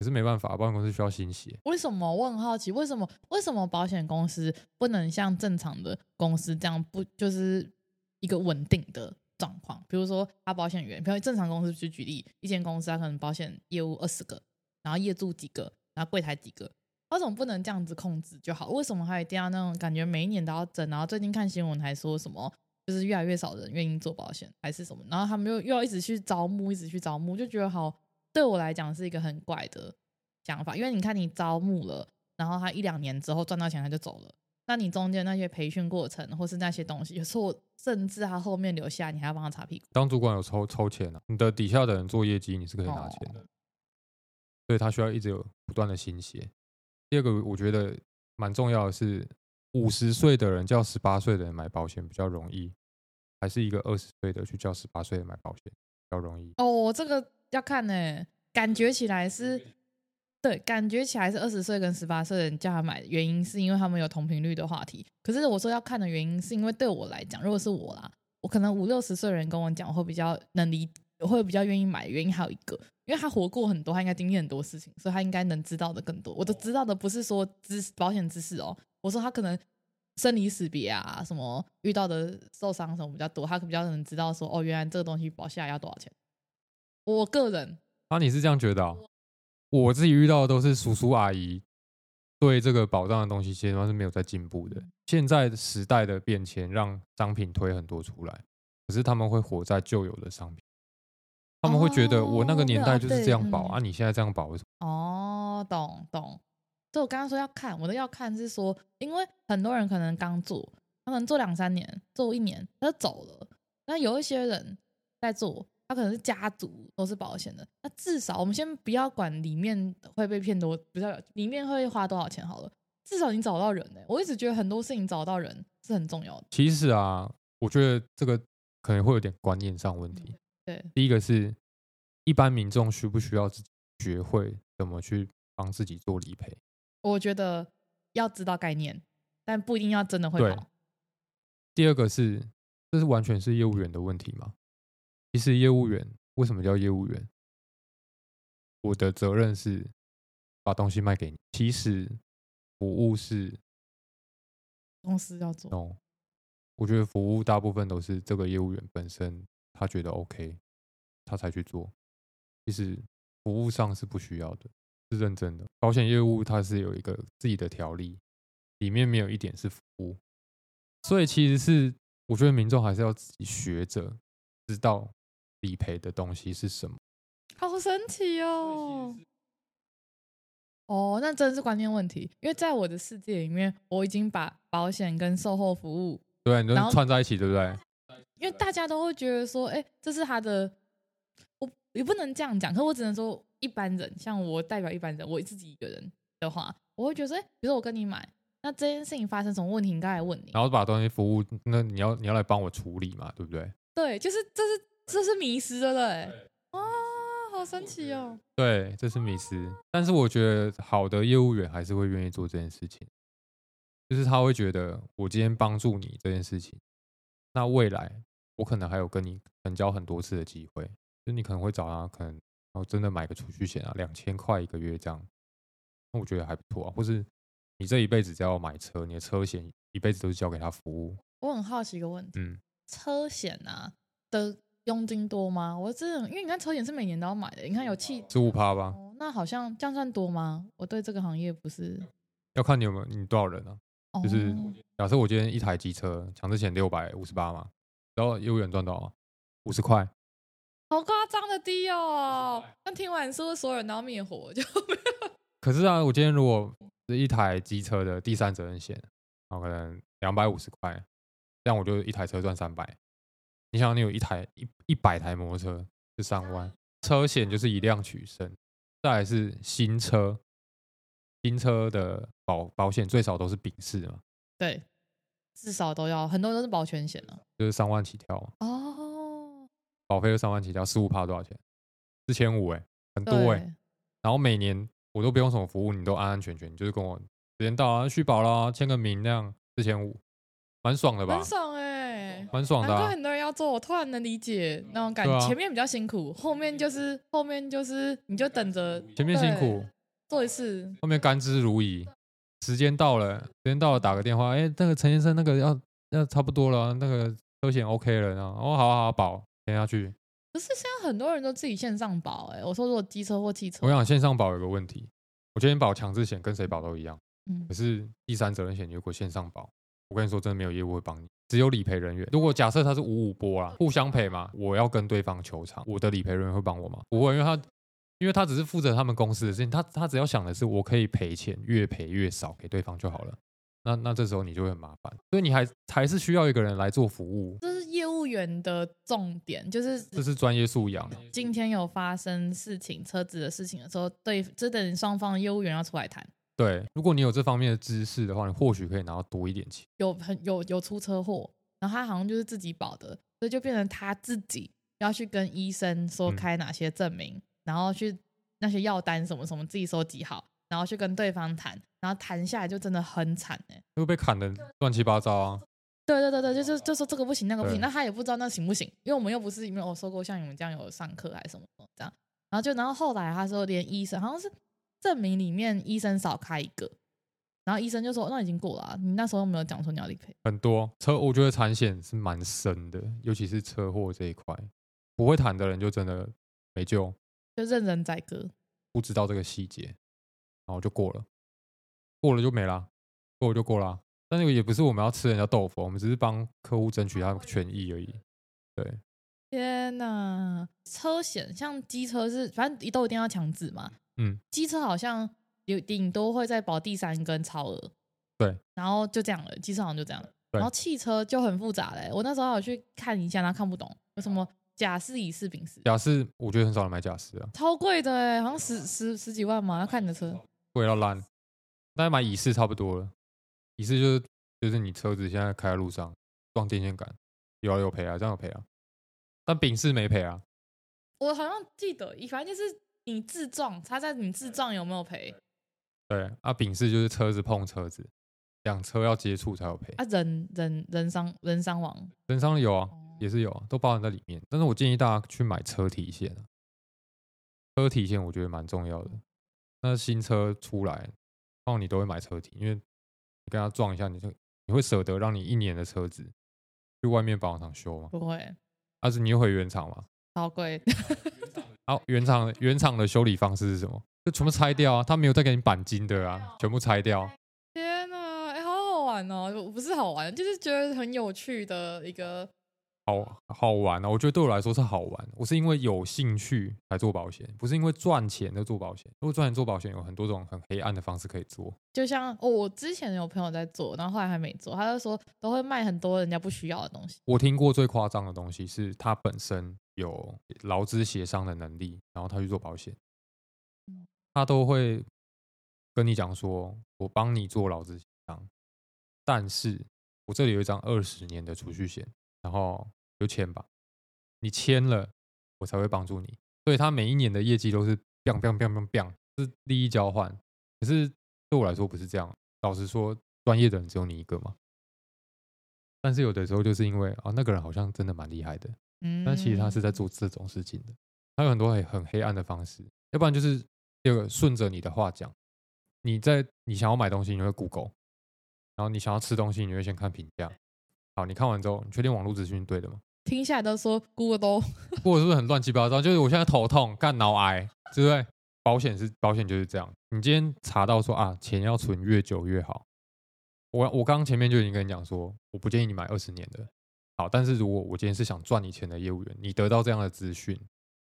Speaker 3: 可是没办法，保险公司需要新血。
Speaker 2: 为什么？我很好奇，为什么？为什么保险公司不能像正常的公司这样，不就是一个稳定的？状况，比如说他保险员，比如正常公司去举例，一间公司他可能保险业务二十个，然后业主几个，然后柜台几个，为什么不能这样子控制就好？为什么还一定要那种感觉每一年都要增？然后最近看新闻还说什么，就是越来越少人愿意做保险，还是什么？然后他们又又要一直去招募，一直去招募，就觉得好，对我来讲是一个很怪的想法。因为你看你招募了，然后他一两年之后赚到钱他就走了。那你中间那些培训过程，或是那些东西，有时候甚至他后面留下，你还要帮他擦屁股。
Speaker 3: 当主管有抽抽钱啊，你的底下的人做业绩，你是可以拿钱的，哦、所以他需要一直有不断的新血。第二个，我觉得蛮重要的是，五十岁的人叫十八岁的人买保险比较容易，还是一个二十岁的去叫十八岁的买保险比较容易？
Speaker 2: 哦，这个要看呢、欸，感觉起来是。对，感觉起来是二十岁跟十八岁的人叫他买，原因是因为他们有同频率的话题。可是我说要看的原因，是因为对我来讲，如果是我啦，我可能五六十岁的人跟我讲，我会比较能理，我会比较愿意买。原因还有一个，因为他活过很多，他应该经历很多事情，所以他应该能知道的更多。我都知道的不是说知保险知识哦，我说他可能生离死别啊，什么遇到的受伤什么比较多，他比较能知道说哦，原来这个东西保下来要多少钱。我个人
Speaker 3: 啊，你是这样觉得哦？我自己遇到的都是叔叔阿姨，对这个保障的东西，其实是没有在进步的。现在时代的变迁，让商品推很多出来，可是他们会活在旧有的商品，他们会觉得我那个年代就是这样保啊，你现在这样保为什么？
Speaker 2: 哦，懂懂。所以我刚刚说要看，我的要看是说，因为很多人可能刚做，他可能做两三年，做一年他就走了，那有一些人在做。他可能是家族都是保险的，那至少我们先不要管里面会被骗多，不要里面会花多少钱好了，至少你找到人呢、欸。我一直觉得很多事情找到人是很重要的。
Speaker 3: 其实啊，我觉得这个可能会有点观念上问题。
Speaker 2: 对，
Speaker 3: 第一个是一般民众需不需要自己学会怎么去帮自己做理赔？
Speaker 2: 我觉得要知道概念，但不一定要真的会跑。
Speaker 3: 第二个是，这是完全是业务员的问题吗？其实业务员为什么叫业务员？我的责任是把东西卖给你。其实服务是
Speaker 2: 公司要做。
Speaker 3: 哦，我觉得服务大部分都是这个业务员本身他觉得 OK，他才去做。其实服务上是不需要的，是认真的。保险业务它是有一个自己的条例，里面没有一点是服务。所以其实是我觉得民众还是要自己学着知道理赔的东西是什么。
Speaker 2: 好神奇哦！哦，那真是观念问题。因为在我的世界里面，我已经把保险跟售后服务
Speaker 3: 对，你都串在一起，对不对？
Speaker 2: 因为大家都会觉得说，哎，这是他的，我也不能这样讲。可我只能说，一般人像我代表一般人，我自己一个人的话，我会觉得说，哎，比如说我跟你买。那这件事情发生什么问题，应该来问你。
Speaker 3: 然后把东西服务，那你要你要来帮我处理嘛，对不对？
Speaker 2: 对，就是这是这是迷思的嘞。啊，好神奇哦。
Speaker 3: 对，这是迷失。但是我觉得好的业务员还是会愿意做这件事情，就是他会觉得我今天帮助你这件事情，那未来我可能还有跟你成交很多次的机会，就你可能会找他，可能然后真的买个储蓄险啊，两千块一个月这样，那我觉得还不错啊，或是。你这一辈子只要买车，你的车险一辈子都是交给他服务。
Speaker 2: 我很好奇一个问题，
Speaker 3: 嗯，
Speaker 2: 车险啊的佣金多吗？我这因为你看车险是每年都要买的，你看有七
Speaker 3: 十五趴吧？
Speaker 2: 哦，那好像这样算多吗？我对这个行业不是
Speaker 3: 要看你有没有你多少人啊？哦、就是假设我今天一台机车强制险六百五十八嘛，然后业务员赚多少？五十块，
Speaker 2: 好夸张的低哦！那听完是不是所有人都要灭火就没有？
Speaker 3: 可是啊，我今天如果是一台机车的第三责任险，然后可能两百五十块，这样我就一台车赚三百。你想，你有一台一一百台摩托车是三万，车险就是以量取胜。再来是新车，新车的保保险最少都是丙式嘛？
Speaker 2: 对，至少都要，很多都是保全险了，
Speaker 3: 就是三万起跳。
Speaker 2: 哦，
Speaker 3: 保费是三万起跳，十五趴多少钱？四千五哎，很多哎、欸。然后每年。我都不用什么服务，你都安安全全，就是跟我时间到啊，续保啦，签个名那样，四千五，蛮爽的吧？
Speaker 2: 很爽哎、欸，
Speaker 3: 蛮爽的、啊。
Speaker 2: 很多人要做，我突然能理解那种感觉。啊、前面比较辛苦，后面就是后面就是你就等着。
Speaker 3: 前面辛苦，
Speaker 2: 做一次，
Speaker 3: 后面甘之如饴。时间到了，时间到了，打个电话，哎、欸，那个陈先生，那个要要差不多了，那个车险 OK 了，然后哦，好好好，保等下去。
Speaker 2: 可是现在很多人都自己线上保，哎，我说如果机车或汽车，
Speaker 3: 我想线上保有个问题，我今天保强制险跟谁保都一样，
Speaker 2: 嗯，
Speaker 3: 可是第三责任险如果线上保，我跟你说真的没有业务会帮你，只有理赔人员。如果假设他是五五波啦，互相赔嘛，我要跟对方求偿，我的理赔人员会帮我吗？不会，因为他因为他只是负责他们公司的事情，他他只要想的是我可以赔钱，越赔越少给对方就好了。那那这时候你就会很麻烦，所以你还还是需要一个人来做服务。
Speaker 2: 这是业务员的重点就是，
Speaker 3: 这是专业素养。
Speaker 2: 今天有发生事情，车子的事情的时候，对，这等双方业务员要出来谈。
Speaker 3: 对，如果你有这方面的知识的话，你或许可以拿到多一点钱。
Speaker 2: 有很有有出车祸，然后他好像就是自己保的，所以就变成他自己要去跟医生说开哪些证明，嗯、然后去那些药单什么什么自己收集好，然后去跟对方谈，然后谈下来就真的很惨哎，
Speaker 3: 会被砍的乱七八糟啊。
Speaker 2: 对对对对，就是就说这个不行那个不行，那他也不知道那行不行，因为我们又不是没有说过像你们这样有上课还是什么这样，然后就然后后来他说连医生好像是证明里面医生少开一个，然后医生就说那已经过了，你那时候有没有讲说你要理赔？
Speaker 3: 很多车我觉得产险是蛮深的，尤其是车祸这一块，不会谈的人就真的没救，
Speaker 2: 就任人宰割，
Speaker 3: 不知道这个细节，然后就过了，过了就没了，过了就过了。但那个也不是我们要吃人家豆腐，我们只是帮客户争取他的权益而已。对，
Speaker 2: 天哪，车险像机车是，反正都一定要强制嘛。
Speaker 3: 嗯，
Speaker 2: 机车好像有顶多会再保第三跟超额。
Speaker 3: 对，
Speaker 2: 然后就这样了，机车好像就这样。然后汽车就很复杂嘞，我那时候有去看一下，他看不懂有什么甲式、乙式、丙式。
Speaker 3: 甲式我觉得很少人买甲式啊，
Speaker 2: 超贵的哎，好像十十十几万嘛，要看你的车。
Speaker 3: 贵到烂，大概买乙式差不多了。意思就是，就是你车子现在开在路上撞电线杆，有啊有赔啊，这样有赔啊。但丙式没赔啊，
Speaker 2: 我好像记得，反正就是你自撞，他在你自撞有没有赔？
Speaker 3: 对啊，丙式就是车子碰车子，两车要接触才有赔。
Speaker 2: 啊，人人人伤人伤亡，
Speaker 3: 人伤有啊，也是有啊，都包含在里面。但是我建议大家去买车体险啊，车体险我觉得蛮重要的。那新车出来，然后你都会买车体，因为你跟他撞一下，你就你会舍得让你一年的车子去外面保养厂修吗？
Speaker 2: 不会，
Speaker 3: 但是你又回原厂吗？
Speaker 2: 好贵。
Speaker 3: 好，原厂原厂的修理方式是什么？就全部拆掉啊！他没有再给你钣金的啊，全部拆掉。
Speaker 2: 天哪，哎、欸，好好玩哦！不是好玩，就是觉得很有趣的一个。
Speaker 3: 好好玩啊！我觉得对我来说是好玩。我是因为有兴趣来做保险，不是因为赚钱的做保险。如果赚钱做保险，有很多种很黑暗的方式可以做。
Speaker 2: 就像、哦、我之前有朋友在做，然后后来还没做，他就说都会卖很多人家不需要的东西。
Speaker 3: 我听过最夸张的东西是他本身有劳资协商的能力，然后他去做保险，他都会跟你讲说：“我帮你做劳资协商，但是我这里有一张二十年的储蓄险，然后。”就签吧，你签了，我才会帮助你。所以他每一年的业绩都是 biang biang biang biang biang，是利益交换。可是对我来说不是这样。老实说，专业的人只有你一个嘛。但是有的时候就是因为啊，那个人好像真的蛮厉害的，嗯，但其实他是在做这种事情的。他有很多很很黑暗的方式，要不然就是第二个顺着你的话讲，你在你想要买东西，你会 Google，然后你想要吃东西，你会先看评价。好，你看完之后，你确定网络资讯对的吗？
Speaker 2: 听下来都说 Google 都，
Speaker 3: 或者是不是很乱七八糟？就是我现在头痛，干脑癌，对不对？保险是保险就是这样。你今天查到说啊，钱要存越久越好。我我刚刚前面就已经跟你讲说，我不建议你买二十年的。好，但是如果我今天是想赚你钱的业务员，你得到这样的资讯，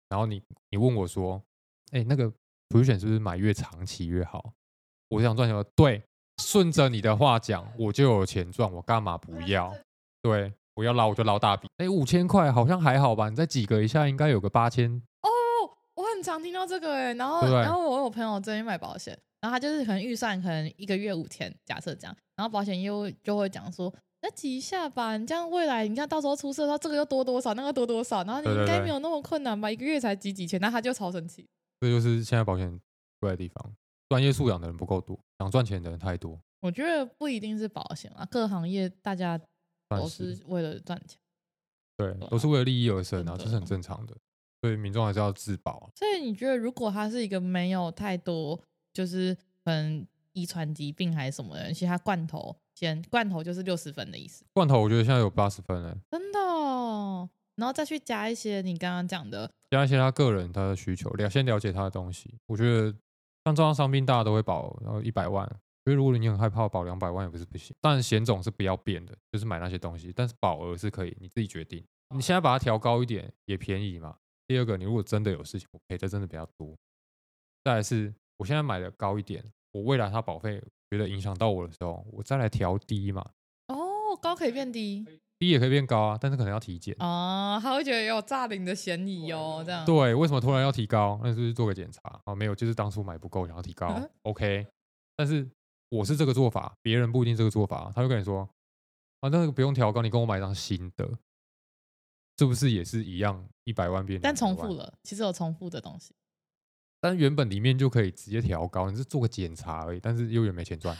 Speaker 3: 然后你你问我说，哎，那个储蓄险是不是买越长期越好？我想赚钱，对，顺着你的话讲，我就有钱赚，我干嘛不要？对。我要捞我就捞大笔，哎，五千块好像还好吧？你再挤个一下，应该有个八千。
Speaker 2: 哦，我很常听到这个哎，然后对对然后我有朋友最近买保险，然后他就是可能预算可能一个月五千，假设这样，然后保险业务就会讲说，那挤一下吧，你这样未来你看到时候出事的话，这个又多多少，那个多多少，然后你应该没有那么困难吧？一个月才挤几千，那他就超生气。
Speaker 3: 这就是现在保险贵的地方，专业素养的人不够多，想赚钱的人太多。
Speaker 2: 我觉得不一定是保险啊，各行业大家。都是为了赚钱，
Speaker 3: 对，都是为了利益而生啊，这是很正常的。所以民众还是要自保。
Speaker 2: 所以你觉得，如果他是一个没有太多，就是嗯遗传疾病还是什么的人，其实他罐头先罐头就是六十分的意思。
Speaker 3: 罐头我觉得现在有八十分了，
Speaker 2: 真的哦。然后再去加一些你刚刚讲的，
Speaker 3: 加一些他个人他的需求，了先了解他的东西。我觉得像重伤伤病大家都会保，然后一百万。因为如果你很害怕保两百万也不是不行，但险种是不要变的，就是买那些东西。但是保额是可以你自己决定。你现在把它调高一点也便宜嘛。第二个，你如果真的有事情，我赔的真的比较多。再来是，我现在买的高一点，我未来它保费觉得影响到我的时候，我再来调低嘛。
Speaker 2: 哦，高可以变低，
Speaker 3: 低也可以变高啊，但是可能要体检。
Speaker 2: 哦，他会觉得有诈领的嫌疑哦，这样。
Speaker 3: 对，为什么突然要提高？那就是做个检查啊？没有，就是当初买不够，然后提高。嗯、OK，但是。我是这个做法，别人不一定这个做法。他就跟你说：“啊，那个不用调高，你跟我买一张新的，是不是也是一样？一百万变，
Speaker 2: 但重复了，其实有重复的东西。
Speaker 3: 但原本里面就可以直接调高，你是做个检查而已。但是又有没钱赚？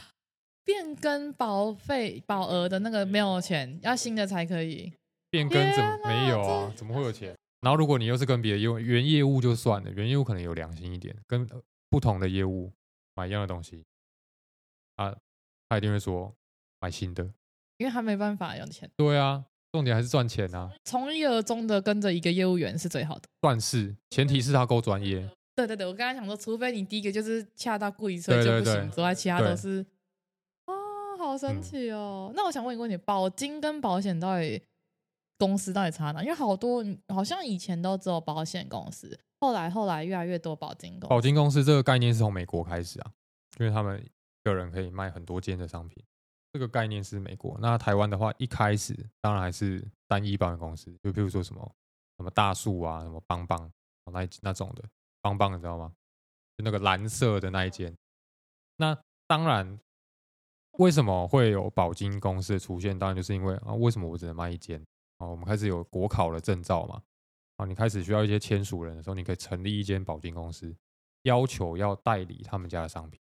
Speaker 2: 变更保费保额的那个没有钱，要新的才可以。
Speaker 3: 变更怎么没有啊？怎么会有钱？然后如果你又是跟别的业务原业务就算了，原业务可能有良心一点，跟不同的业务买一样的东西。”啊，他一定会说买新的，
Speaker 2: 因为他没办法有钱。
Speaker 3: 对啊，重点还是赚钱啊。
Speaker 2: 从一而终的跟着一个业务员是最好的，
Speaker 3: 算是，前提是他够专业。
Speaker 2: 对对对，我刚才想说，除非你第一个就是恰到故意车就不行，之外其他都是。啊，好神奇哦！嗯、那我想问一个问题，保金跟保险到底公司到底差哪？因为好多好像以前都只有保险公司，后来后来越来越多保金公司。
Speaker 3: 保金公司这个概念是从美国开始啊，因为他们。个人可以卖很多间的商品，这个概念是美国。那台湾的话，一开始当然还是单一保险公司，就比如说什么什么大树啊，什么邦邦那那种的邦邦，你知道吗？就那个蓝色的那一间。那当然，为什么会有保金公司的出现？当然就是因为啊，为什么我只能卖一间？哦，我们开始有国考的证照嘛。啊，你开始需要一些签署人的时候，你可以成立一间保金公司，要求要代理他们家的商品。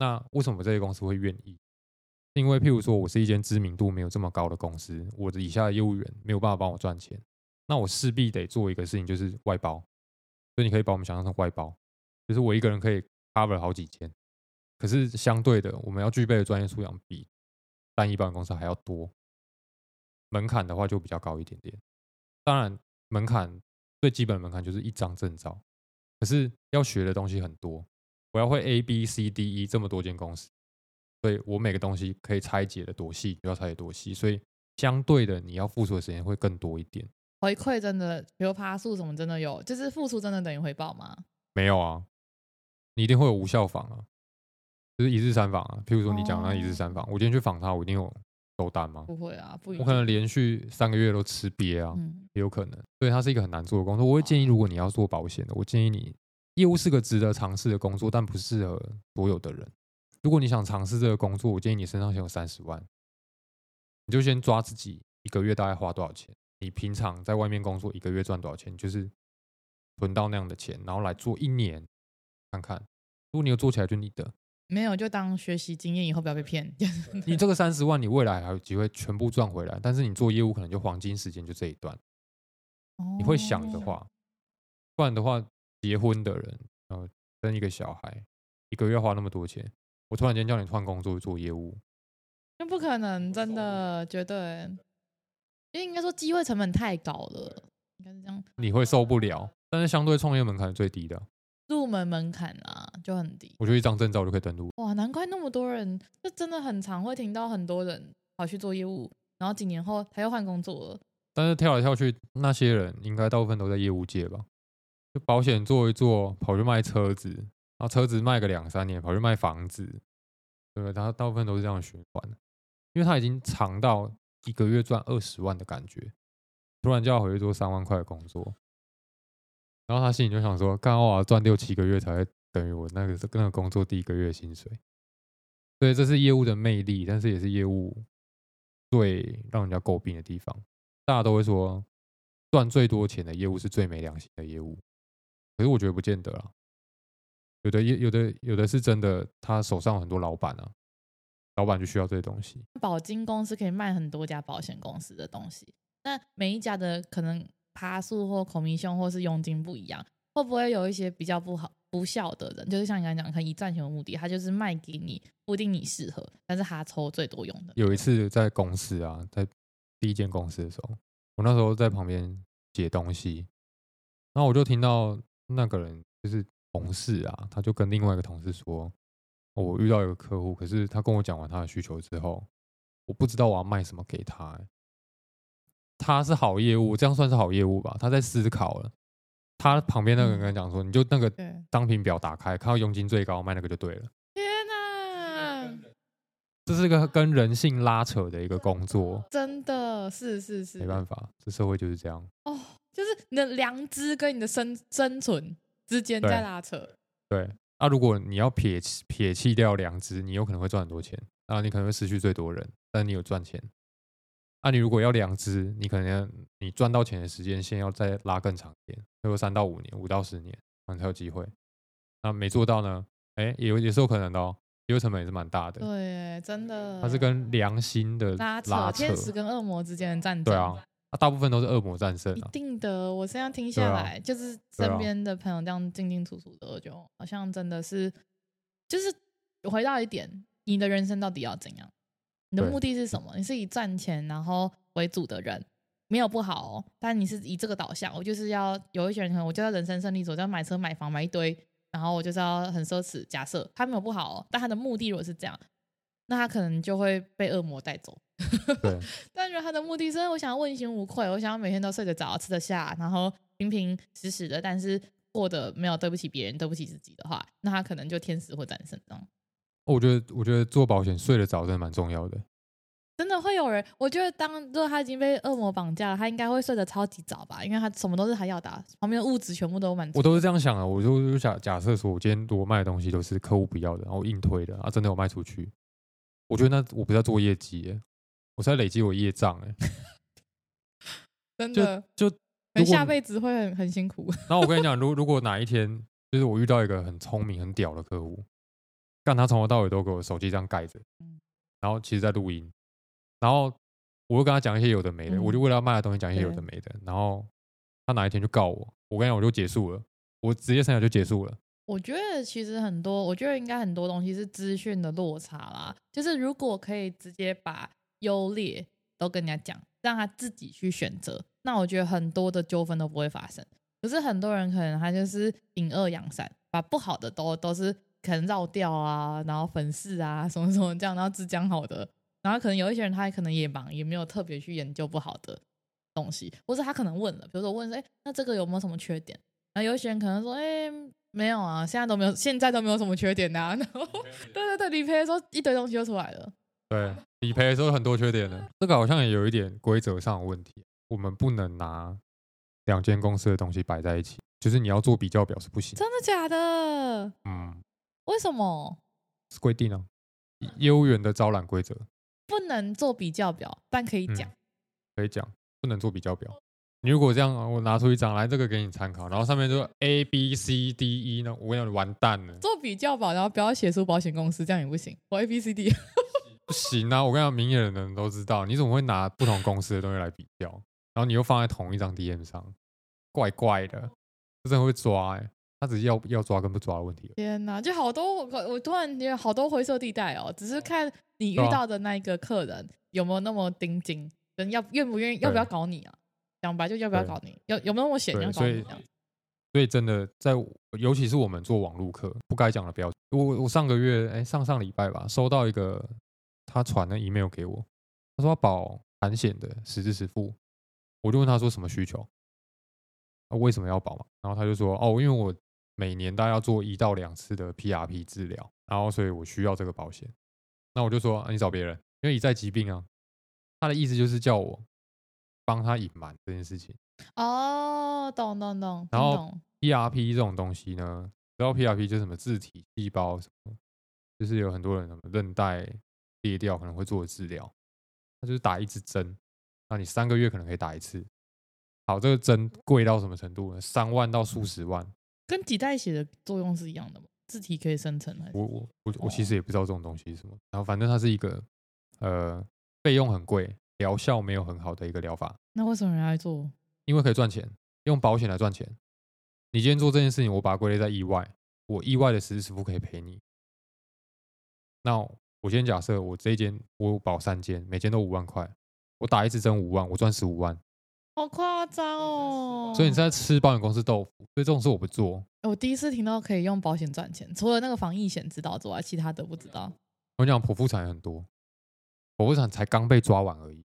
Speaker 3: 那为什么这些公司会愿意？因为譬如说我是一间知名度没有这么高的公司，我的以下的业务员没有办法帮我赚钱，那我势必得做一个事情，就是外包。所以你可以把我们想象成外包，就是我一个人可以 cover 好几间。可是相对的，我们要具备的专业素养比单一保险公司还要多，门槛的话就比较高一点点。当然。门槛最基本的门槛就是一张证照，可是要学的东西很多。我要会 A B C D E 这么多间公司，所以我每个东西可以拆解的多细就要拆解多细，所以相对的你要付出的时间会更多一点。
Speaker 2: 回馈真的，比如爬树什么真的有，就是付出真的等于回报吗？
Speaker 3: 没有啊，你一定会有无效访啊，就是一日三访啊。譬如说你讲那一日三访，我今天去访他，我一定有。收单吗？
Speaker 2: 不会啊，不，
Speaker 3: 我可能连续三个月都吃瘪啊，
Speaker 2: 嗯，
Speaker 3: 也有可能。所以它是一个很难做的工作。我会建议，如果你要做保险的，我建议你，业务是个值得尝试的工作，但不适合所有的人。如果你想尝试这个工作，我建议你身上先有三十万，你就先抓自己一个月大概花多少钱。你平常在外面工作一个月赚多少钱，就是存到那样的钱，然后来做一年看看。如果你有做起来，就你的。
Speaker 2: 没有，就当学习经验，以后不要被骗。
Speaker 3: 你这个三十万，你未来还有机会全部赚回来。但是你做业务可能就黄金时间就这一段。你会想的话，不然的话，结婚的人，然后生一个小孩，一个月花那么多钱，我突然间叫你换工作做业务，
Speaker 2: 那不可能，真的绝对。因为应该说机会成本太高了，应该是这样。
Speaker 3: 你会受不了，但是相对创业门槛是最低的。
Speaker 2: 入门门槛啊，就很低。
Speaker 3: 我觉得一张证照就可以登录。
Speaker 2: 哇，难怪那么多人，就真的很常会听到很多人跑去做业务，然后几年后他又换工作了。
Speaker 3: 但是跳来跳去，那些人应该大部分都在业务界吧？就保险做一做，跑去卖车子，然后车子卖个两三年，跑去卖房子，对不对？他大部分都是这样循环，因为他已经尝到一个月赚二十万的感觉，突然就要回去做三万块的工作。然后他心里就想说：“刚好我要赚六七个月才会等于我那个那个工作第一个月薪水。”所以这是业务的魅力，但是也是业务最让人家诟病的地方。大家都会说，赚最多钱的业务是最没良心的业务。可是我觉得不见得啦，有的业有的有的是真的，他手上有很多老板啊，老板就需要这些东西。
Speaker 2: 保金公司可以卖很多家保险公司的东西，那每一家的可能。爬树或孔明兄或是佣金不一样，会不会有一些比较不好不孝的人？就是像你刚才讲，可以以赚钱为目的，他就是卖给你，不一定你适合，但是他抽最多用的。
Speaker 3: 有一次在公司啊，在第一间公司的时候，我那时候在旁边写东西，然后我就听到那个人就是同事啊，他就跟另外一个同事说，我遇到一个客户，可是他跟我讲完他的需求之后，我不知道我要卖什么给他欸。他是好业务，这样算是好业务吧？他在思考了。他旁边那个人跟他讲说：“你就那个商品表打开，看到佣金最高，卖那个就对了。”
Speaker 2: 天哪，
Speaker 3: 这是一个跟人性拉扯的一个工作，
Speaker 2: 真的是是是，
Speaker 3: 没办法，这社会就是这样。
Speaker 2: 哦，就是你的良知跟你的生生存之间在拉扯。
Speaker 3: 对，那、啊、如果你要撇撇弃掉良知，你有可能会赚很多钱，啊，你可能会失去最多人，但你有赚钱。那你如果要良知，你可能你赚到钱的时间线要再拉更长一点，比如三到五年、五到十年，可能才有机会。那没做到呢？哎，也也是有可能的哦，因为成本也是蛮大的。
Speaker 2: 对，真的。
Speaker 3: 它是跟良心的拉扯，
Speaker 2: 拉扯天使跟恶魔之间的战争。
Speaker 3: 对啊，它大部分都是恶魔战胜啊。
Speaker 2: 一定的，我这样听下来，啊、就是身边的朋友这样进进出出的，我就好像真的是，就是回到一点，你的人生到底要怎样？你的目的是什么？你是以赚钱然后为主的人，没有不好哦。但你是以这个导向，我就是要有一些人可能我就要人生胜利组，就要买车买房买一堆，然后我就是要很奢侈。假设他没有不好哦，但他的目的如果是这样，那他可能就会被恶魔带走。
Speaker 3: 对。
Speaker 2: 但如果他的目的是我想要问心无愧，我想要每天都睡得着、吃得下，然后平平实实的，但是过得没有对不起别人、对不起自己的话，那他可能就天使会战胜这样。
Speaker 3: 我觉得，我觉得做保险睡得着真的蛮重要的。
Speaker 2: 真的会有人，我觉得当如果他已经被恶魔绑架了，他应该会睡得超级早吧，因为他什么都是他要的，旁边的物质全部都满足。
Speaker 3: 我都是这样想的，我就假假设说，我今天我卖的东西都是客户不要的，然后硬推的，啊，真的有卖出去，我觉得那我不是在做业绩，我是在累积我业障，哎，
Speaker 2: 真的
Speaker 3: 就就
Speaker 2: 可能下辈子会很很辛苦。
Speaker 3: 然后我跟你讲，如如果哪一天，就是我遇到一个很聪明、很屌的客户，但他从头到尾都给我手机这样盖着，然后其实在录音，然后我又跟他讲一些有的没的，嗯、我就为了要卖的东西讲一些有的没的，然后他哪一天就告我，我跟你讲，我就结束了，我职业生涯就结束了。
Speaker 2: 我觉得其实很多，我觉得应该很多东西是资讯的落差啦。就是如果可以直接把优劣都跟人家讲，让他自己去选择，那我觉得很多的纠纷都不会发生。可是很多人可能他就是隐恶扬善，把不好的都都是可能绕掉啊，然后粉饰啊什么什么这样，然后只讲好的。然后可能有一些人他可能也忙，也没有特别去研究不好的东西，或者他可能问了，比如说问说，哎，那这个有没有什么缺点？然后有一些人可能说，哎。没有啊，现在都没有，现在都没有什么缺点的啊。然后，对对对，理赔的时候一堆东西就出来了。
Speaker 3: 对，理赔的时候很多缺点的。这个好像也有一点规则上的问题，我们不能拿两间公司的东西摆在一起，就是你要做比较表是不行。
Speaker 2: 真的假的？
Speaker 3: 嗯。
Speaker 2: 为什么？
Speaker 3: 是规定啊，业务员的招揽规则。
Speaker 2: 不能做比较表，但可以讲。嗯，
Speaker 3: 可以讲，不能做比较表。你如果这样，我拿出一张来，这个给你参考，然后上面就 A B C D E 呢，我跟你讲，你完蛋了。
Speaker 2: 做比较吧，然后不要写出保险公司，这样也不行。我 A B C D
Speaker 3: 不行啊！我跟你讲，明眼人都知道，你怎么会拿不同公司的东西来比较，然后你又放在同一张 DM 上，怪怪的，这真的会抓哎、欸，他只是要要抓跟不抓的问题。
Speaker 2: 天哪，就好多，我突然觉得好多灰色地带哦，只是看你遇到的那一个客人有没有那么盯紧，人要愿不愿意，要不要搞你啊？讲白就要不要搞你？有有没有那么险要搞你这样？
Speaker 3: 所以真的在，尤其是我们做网络课，不该讲的不要。我我上个月哎、欸，上上礼拜吧，收到一个他传的 email 给我，他说他保产险的实支实付，我就问他说什么需求，啊为什么要保嘛？然后他就说哦，因为我每年大概要做一到两次的 PRP 治疗，然后所以我需要这个保险。那我就说啊，你找别人，因为一再疾病啊。他的意思就是叫我。帮他隐瞒这件事情
Speaker 2: 哦，懂懂懂。
Speaker 3: 然后 PRP 这种东西呢，知道 PRP 就是什么自体细胞什么，就是有很多人什么韧带裂掉可能会做的治疗，他就是打一支针，那你三个月可能可以打一次。好，这个针贵到什么程度呢？三万到数十万。
Speaker 2: 跟几代血的作用是一样的吗？自体可以生成还是？
Speaker 3: 我我我我其实也不知道这种东西是什么，然后反正它是一个呃费用很贵。疗效没有很好的一个疗法，
Speaker 2: 那为什么人家做？
Speaker 3: 因为可以赚钱，用保险来赚钱。你今天做这件事情，我把它归类在意外，我意外的实支实付可以赔你。那我先假设我这一间我保三间，每间都五万块，我打一次针五万，我赚十五万，
Speaker 2: 好夸张哦！
Speaker 3: 所以你在吃保险公司豆腐，所以这种事我不做。
Speaker 2: 我第一次听到可以用保险赚钱，除了那个防疫险知道之外，其他的不知道。
Speaker 3: 我讲剖腹产很多，剖腹产才刚被抓完而已。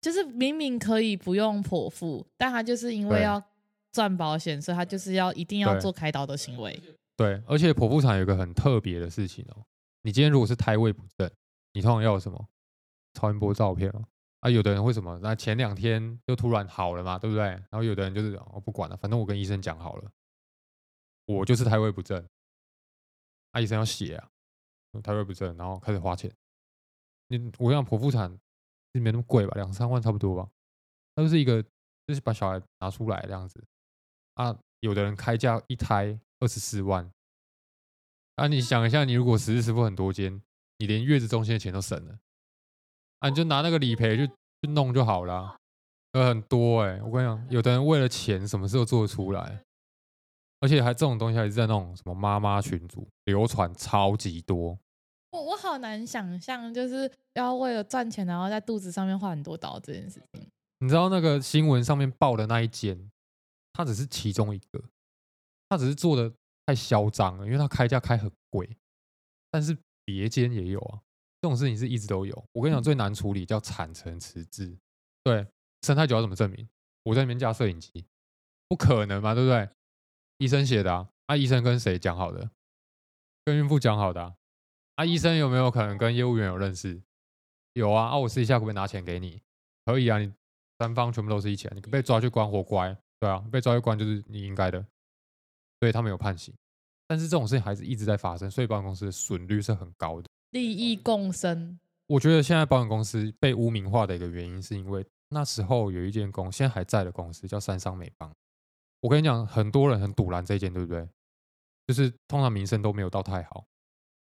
Speaker 2: 就是明明可以不用剖腹，但他就是因为要赚保险，所以他就是要一定要做开刀的行
Speaker 3: 为。对，而且剖腹产有一个很特别的事情哦。你今天如果是胎位不正，你通常要什么？超音波照片哦。啊，有的人会什么？那前两天就突然好了嘛，对不对？然后有的人就是我不管了，反正我跟医生讲好了，我就是胎位不正。啊，医生要写啊，胎位不正，然后开始花钱。你我想剖腹产。没那么贵吧，两三万差不多吧。那就是一个，就是把小孩拿出来这样子啊。有的人开价一胎二十四万啊。你想一下，你如果实支实付很多间，你连月子中心的钱都省了啊，你就拿那个理赔去去弄就好了。呃，很多哎、我跟你讲，有的人为了钱，什么事都做得出来，而且还这种东西还是在那种什么妈妈群组流传超级多。
Speaker 2: 我我好难想象，就是要为了赚钱，然后在肚子上面画很多刀这件事情。
Speaker 3: 你知道那个新闻上面报的那一间，它只是其中一个，它只是做的太嚣张了，因为它开价开很贵。但是别间也有啊，这种事情是一直都有。我跟你讲，最难处理叫产程迟滞。对，生太久要怎么证明？我在里面架摄影机，不可能嘛，对不对？医生写的啊，啊，医生跟谁讲好的？跟孕妇讲好的啊。啊，医生有没有可能跟业务员有认识？有啊，啊，我试一下可不可以拿钱给你？可以啊，你三方全部都是一起，你被抓去关活乖，对啊，被抓去关就是你应该的，所以他们有判刑。但是这种事情还是一直在发生，所以保险公司的损率是很高的。
Speaker 2: 利益共生，
Speaker 3: 我觉得现在保险公司被污名化的一个原因，是因为那时候有一间公司，现在还在的公司叫三商美邦。我跟你讲，很多人很堵拦这一间，对不对？就是通常名声都没有到太好。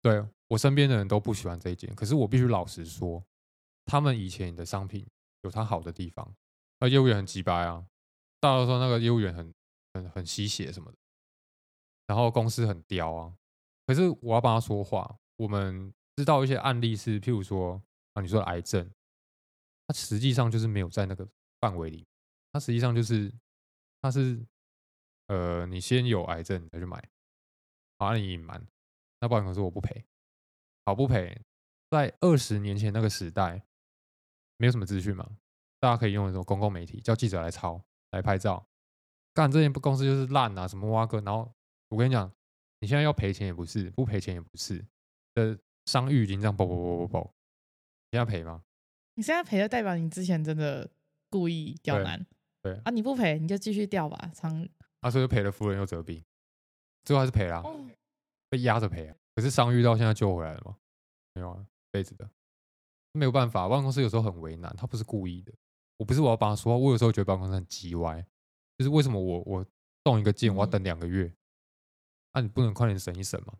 Speaker 3: 对，我身边的人都不喜欢这一间，可是我必须老实说，他们以前的商品有它好的地方，那业务员很机掰啊。大家都说那个业务员很很很吸血什么的，然后公司很刁啊。可是我要帮他说话，我们知道一些案例是，譬如说啊，你说癌症，它实际上就是没有在那个范围里，它实际上就是它是。呃，你先有癌症你再去买，好，你隐瞒，那保险公司我不赔，好不赔？在二十年前那个时代，没有什么资讯嘛，大家可以用一种公共媒体，叫记者来抄，来拍照，干这些公司就是烂啊，什么挖哥，然后我跟你讲，你现在要赔钱也不是，不赔钱也不是，的商誉已经这样啵啵啵啵啵，你要赔吗？
Speaker 2: 你现在赔就代表你之前真的故意刁难，
Speaker 3: 对，对
Speaker 2: 啊，你不赔你就继续掉吧，长。
Speaker 3: 啊，所以赔了夫人又折兵，最后还是赔了，被压着赔啊。可是伤愈到现在救回来了吗？没有啊，一辈子的，没有办法。办公室有时候很为难，他不是故意的。我不是我要帮他说话，我有时候觉得办公室很叽歪，就是为什么我我动一个键我要等两个月？那、你不能快点审一审吗？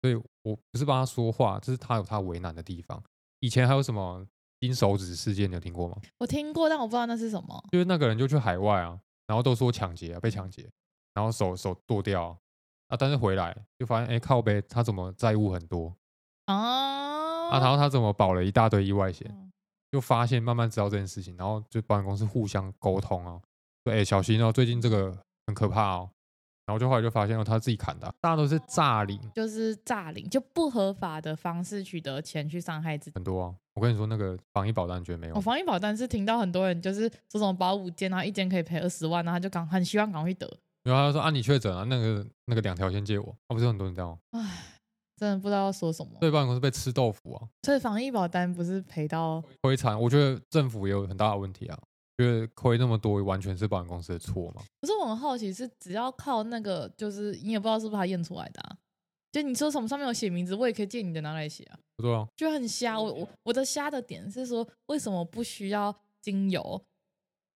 Speaker 3: 所以我不是帮他说话，这是他有他为难的地方。以前还有什么金手指事件，你有听过吗？
Speaker 2: 我听过，但我不知道那是什么。
Speaker 3: 就是那个人就去海外啊。然后都说抢劫啊，被抢劫，然后手手剁掉啊，但是回来就发现，哎，靠呗，他怎么债务很多啊？啊，然后他怎么保了一大堆意外险？就发现慢慢知道这件事情，然后就保险公司互相沟通啊，说，哎，小心哦，最近这个很可怕哦。然后就后来就发现哦，他自己砍的，大家都是诈领，
Speaker 2: 就是诈领，就不合法的方式取得钱去伤害自己，
Speaker 3: 很多啊。我跟你说，那个防疫保单绝对没有。我、
Speaker 2: 哦、防疫保单是听到很多人就是这种保五件，然后一件可以赔二十万，然后他就赶很希望赶快得。
Speaker 3: 然后他就说啊，你确诊啊，那个那个两条先借我。啊，不是很多人这样吗？
Speaker 2: 唉，真的不知道要说什么。
Speaker 3: 对，保险公司被吃豆腐啊。
Speaker 2: 所以防疫保单不是赔到
Speaker 3: 亏惨？我觉得政府也有很大的问题啊，觉得亏那么多，完全是保险公司的错嘛。
Speaker 2: 可是我很好奇，是只要靠那个，就是你也不知道是不是他验出来的啊？就你说什么上面有写名字，我也可以借你的拿来写啊。
Speaker 3: 不错啊，
Speaker 2: 就很瞎。我我我的瞎的点是说，为什么不需要经由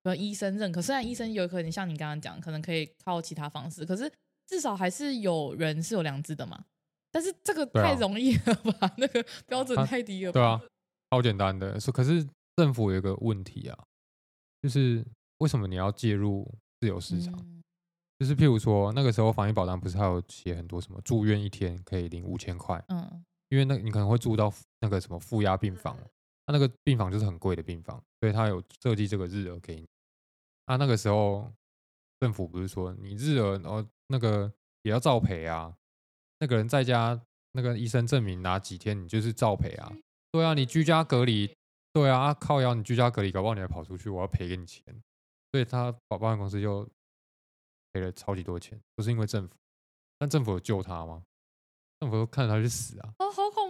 Speaker 2: 和医生认可？虽然医生有可能像你刚刚讲，可能可以靠其他方式，可是至少还是有人是有良知的嘛。但是这个太容易了吧？啊、那个标准太低了吧。
Speaker 3: 对啊，超简单的。说可是政府有一个问题啊，就是为什么你要介入自由市场？嗯就是譬如说，那个时候防疫保单不是还有写很多什么住院一天可以领五千块？嗯，因为那你可能会住到那个什么负压病房，他那个病房就是很贵的病房，所以他有设计这个日额给你。啊，那个时候政府不是说你日额，然后那个也要照赔啊？那个人在家那个医生证明拿几天，你就是照赔啊？对啊，你居家隔离，对啊，靠腰你居家隔离，搞不好你还跑出去，我要赔给你钱。所以他保保险公司就。赔了超级多钱，不是因为政府，但政府有救他吗？政府都看着他去死啊！
Speaker 2: 哦，好恐怖哦，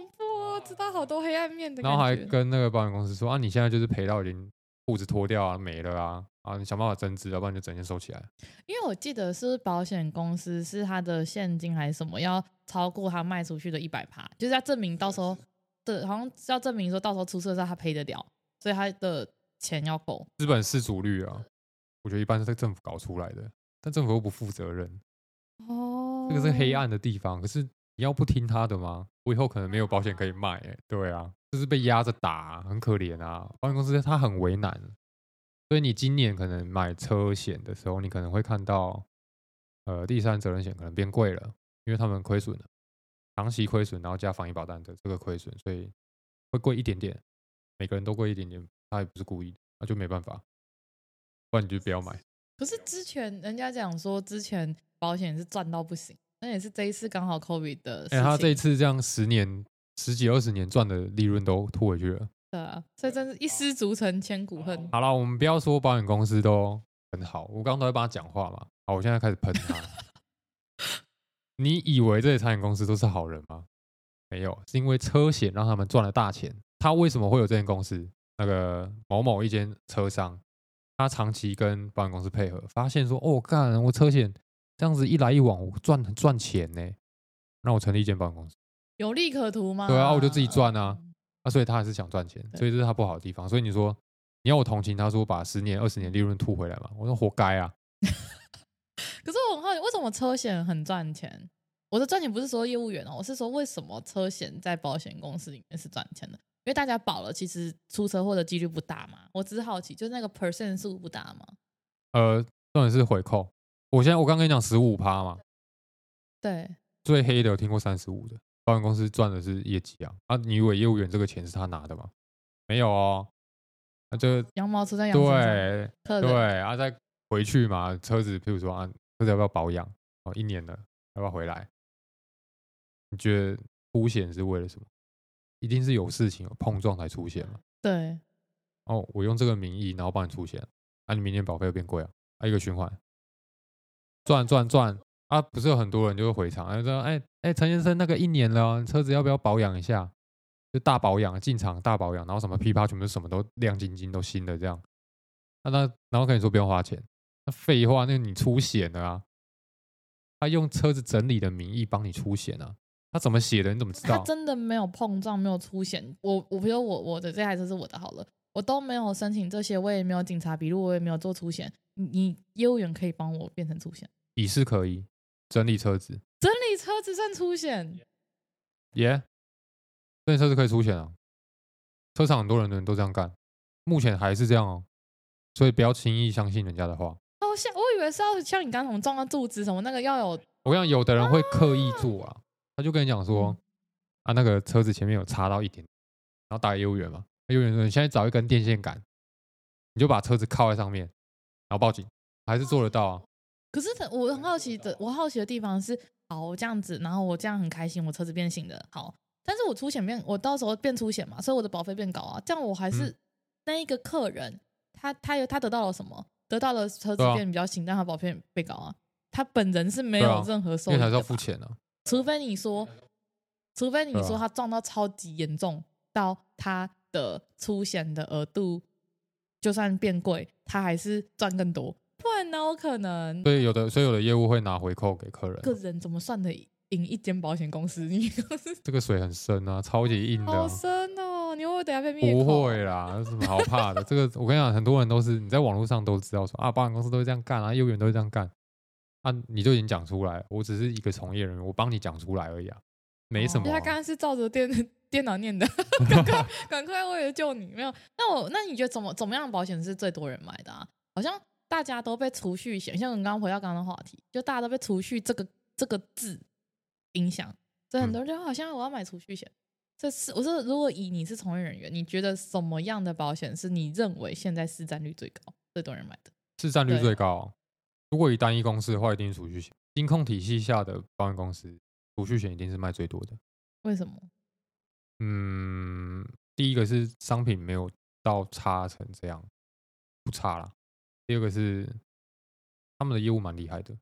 Speaker 2: 知道好多黑暗面的。
Speaker 3: 然后还跟那个保险公司说啊，你现在就是赔到已经裤子脱掉啊，没了啊，啊，你想办法增资，要不然就整件收起来。
Speaker 2: 因为我记得是保险公司是他的现金还是什么要超过他卖出去的一百趴，就是要证明到时候的，好像是要证明说到时候出事的时候他赔得了，所以他的钱要够。
Speaker 3: 资本市足率啊，我觉得一般是在政府搞出来的。但政府又不负责任，哦，这个是黑暗的地方。可是你要不听他的吗？我以后可能没有保险可以卖，哎，对啊，就是被压着打，很可怜啊。保险公司他很为难，所以你今年可能买车险的时候，你可能会看到，呃，第三责任险可能变贵了，因为他们亏损了，长期亏损，然后加防疫保单的这个亏损，所以会贵一点点。每个人都贵一点点，他也不是故意的，那就没办法，不然你就不要买。
Speaker 2: 可是之前人家讲说，之前保险是赚到不行，那也是这一次刚好 COVID 的。哎、
Speaker 3: 欸，他这一次这样十年、十几、二十年赚的利润都吐回去了。
Speaker 2: 对啊，所以真是一失足成千古恨。
Speaker 3: 好了，我们不要说保险公司都很好，我刚刚都在帮他讲话嘛。好，我现在开始喷他。你以为这些产险公司都是好人吗？没有，是因为车险让他们赚了大钱。他为什么会有这间公司？那个某某一间车商。他长期跟保险公司配合，发现说：“哦，干，我车险这样子一来一往，我赚很赚钱呢。那我成立一间保险公司，
Speaker 2: 有利可图吗？
Speaker 3: 对啊，我就自己赚啊。啊，所以他还是想赚钱，所以这是他不好的地方。所以你说你要我同情他说把十年、二十年利润吐回来吗？我说活该啊！
Speaker 2: 可是我很好奇，为什么车险很赚钱？我的赚钱不是说业务员哦，我是说为什么车险在保险公司里面是赚钱的？因为大家保了，其实出车祸的几率不大嘛。我只是好奇，就是那个 percent 数不大嘛。
Speaker 3: 呃，重点是回扣。我现在我刚跟你讲十五趴嘛。
Speaker 2: 对。
Speaker 3: 最黑的有听过三十五的，保险公司赚的是业绩啊。啊，你以为业务员这个钱是他拿的吗？没有哦。那这
Speaker 2: 羊毛出在羊身上。
Speaker 3: 对对啊，再回去嘛，车子，譬如说啊，车子要不要保养？哦，一年了，要不要回来？你觉得出险是为了什么？一定是有事情有碰撞才出险嘛？
Speaker 2: 对。
Speaker 3: 哦，我用这个名义，然后帮你出险，啊，你明年保费又变贵啊，啊，一个循环，赚赚赚啊！不是有很多人就会回厂，就说，哎哎，陈先生，那个一年了，车子要不要保养一下？就大保养，进厂大保养，然后什么噼啪，全部什么都亮晶晶，都新的这样。那那然后跟你说不用花钱，那废话，那你出险了啊？他用车子整理的名义帮你出险啊？他怎么写的？你怎么知道？
Speaker 2: 他真的没有碰撞，没有出险。我我比如我我的这台车是我的好了，我都没有申请这些，我也没有警察笔录，我也没有做出险。你你业务员可以帮我变成出险？
Speaker 3: 乙是可以整理车子，
Speaker 2: 整理车子算出险？
Speaker 3: 耶，整理车子可以出险啊！车厂很多人的人都这样干，目前还是这样哦。所以不要轻易相信人家的话。
Speaker 2: 哦，像我以为是要像你刚刚什么撞到柱子什么那个要有，
Speaker 3: 我跟你讲，有的人会刻意做啊。他就跟你讲说，啊，那个车子前面有插到一点，然后打给业务员嘛，业务员说，你现在找一根电线杆，你就把车子靠在上面，然后报警，还是做得到啊。
Speaker 2: 可是我很好奇的，我好奇的地方是，好，我这样子，然后我这样很开心，我车子变形的，好，但是我出险变，我到时候变出险嘛，所以我的保费变高啊，这样我还是那一个客人，他他有他得到了什么？得到了车子变比较新，但他保费被高啊，他本人是没有任何收益的，因为
Speaker 3: 还是要付钱啊。
Speaker 2: 除非你说，除非你说他撞到超级严重，到他的出险的额度就算变贵，他还是赚更多，不然哪有可能？
Speaker 3: 所以有的，所以有的业务会拿回扣给客人。
Speaker 2: 个人怎么算的赢一间保险公司？你
Speaker 3: 这个水很深啊，超级硬的，
Speaker 2: 好深哦！你会不会等下被灭？
Speaker 3: 不会啦，有什么好怕的？这个我跟你讲，很多人都是你在网络上都知道说啊，保险公司都会这样干啊，业务员都会这样干。啊，你就已经讲出来，我只是一个从业人员，我帮你讲出来而已啊，没什么、啊。他刚刚是照着电电脑念的，赶快赶快为了救你，没有？那我那你觉得怎么怎么样的保险是最多人买的啊？好像大家都被储蓄险，像我们刚刚回到刚刚的话题，就大家都被储蓄这个这个字影响，所以很多人就好像我要买储蓄险。这是我说，如果以你是从业人员，你觉得什么样的保险是你认为现在市占率最高、最多人买的？市占率最高。如果以单一公司的话，一定是储蓄险。金控体系下的保险公司，储蓄险一定是卖最多的。为什么？嗯，第一个是商品没有到差成这样，不差啦。第二个是他们的业务蛮厉害的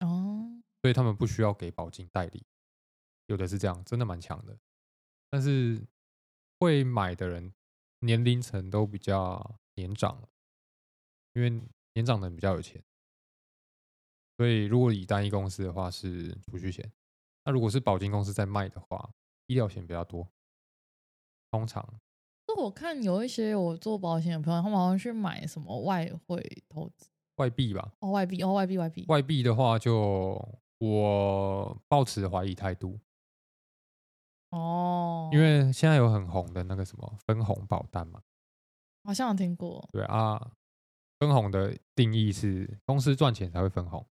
Speaker 3: 哦，所以他们不需要给保金代理。有的是这样，真的蛮强的。但是会买的人年龄层都比较年长，因为年长的人比较有钱。所以，如果以单一公司的话是储蓄险，那如果是保金公司在卖的话，医疗险比较多。通常，那我看有一些我做保险的朋友，他们好像去买什么外汇投资、外币吧？哦，外币哦，外币外币。外币的话，就我抱持怀疑态度。哦，因为现在有很红的那个什么分红保单嘛，好像有听过。对啊，分红的定义是公司赚钱才会分红。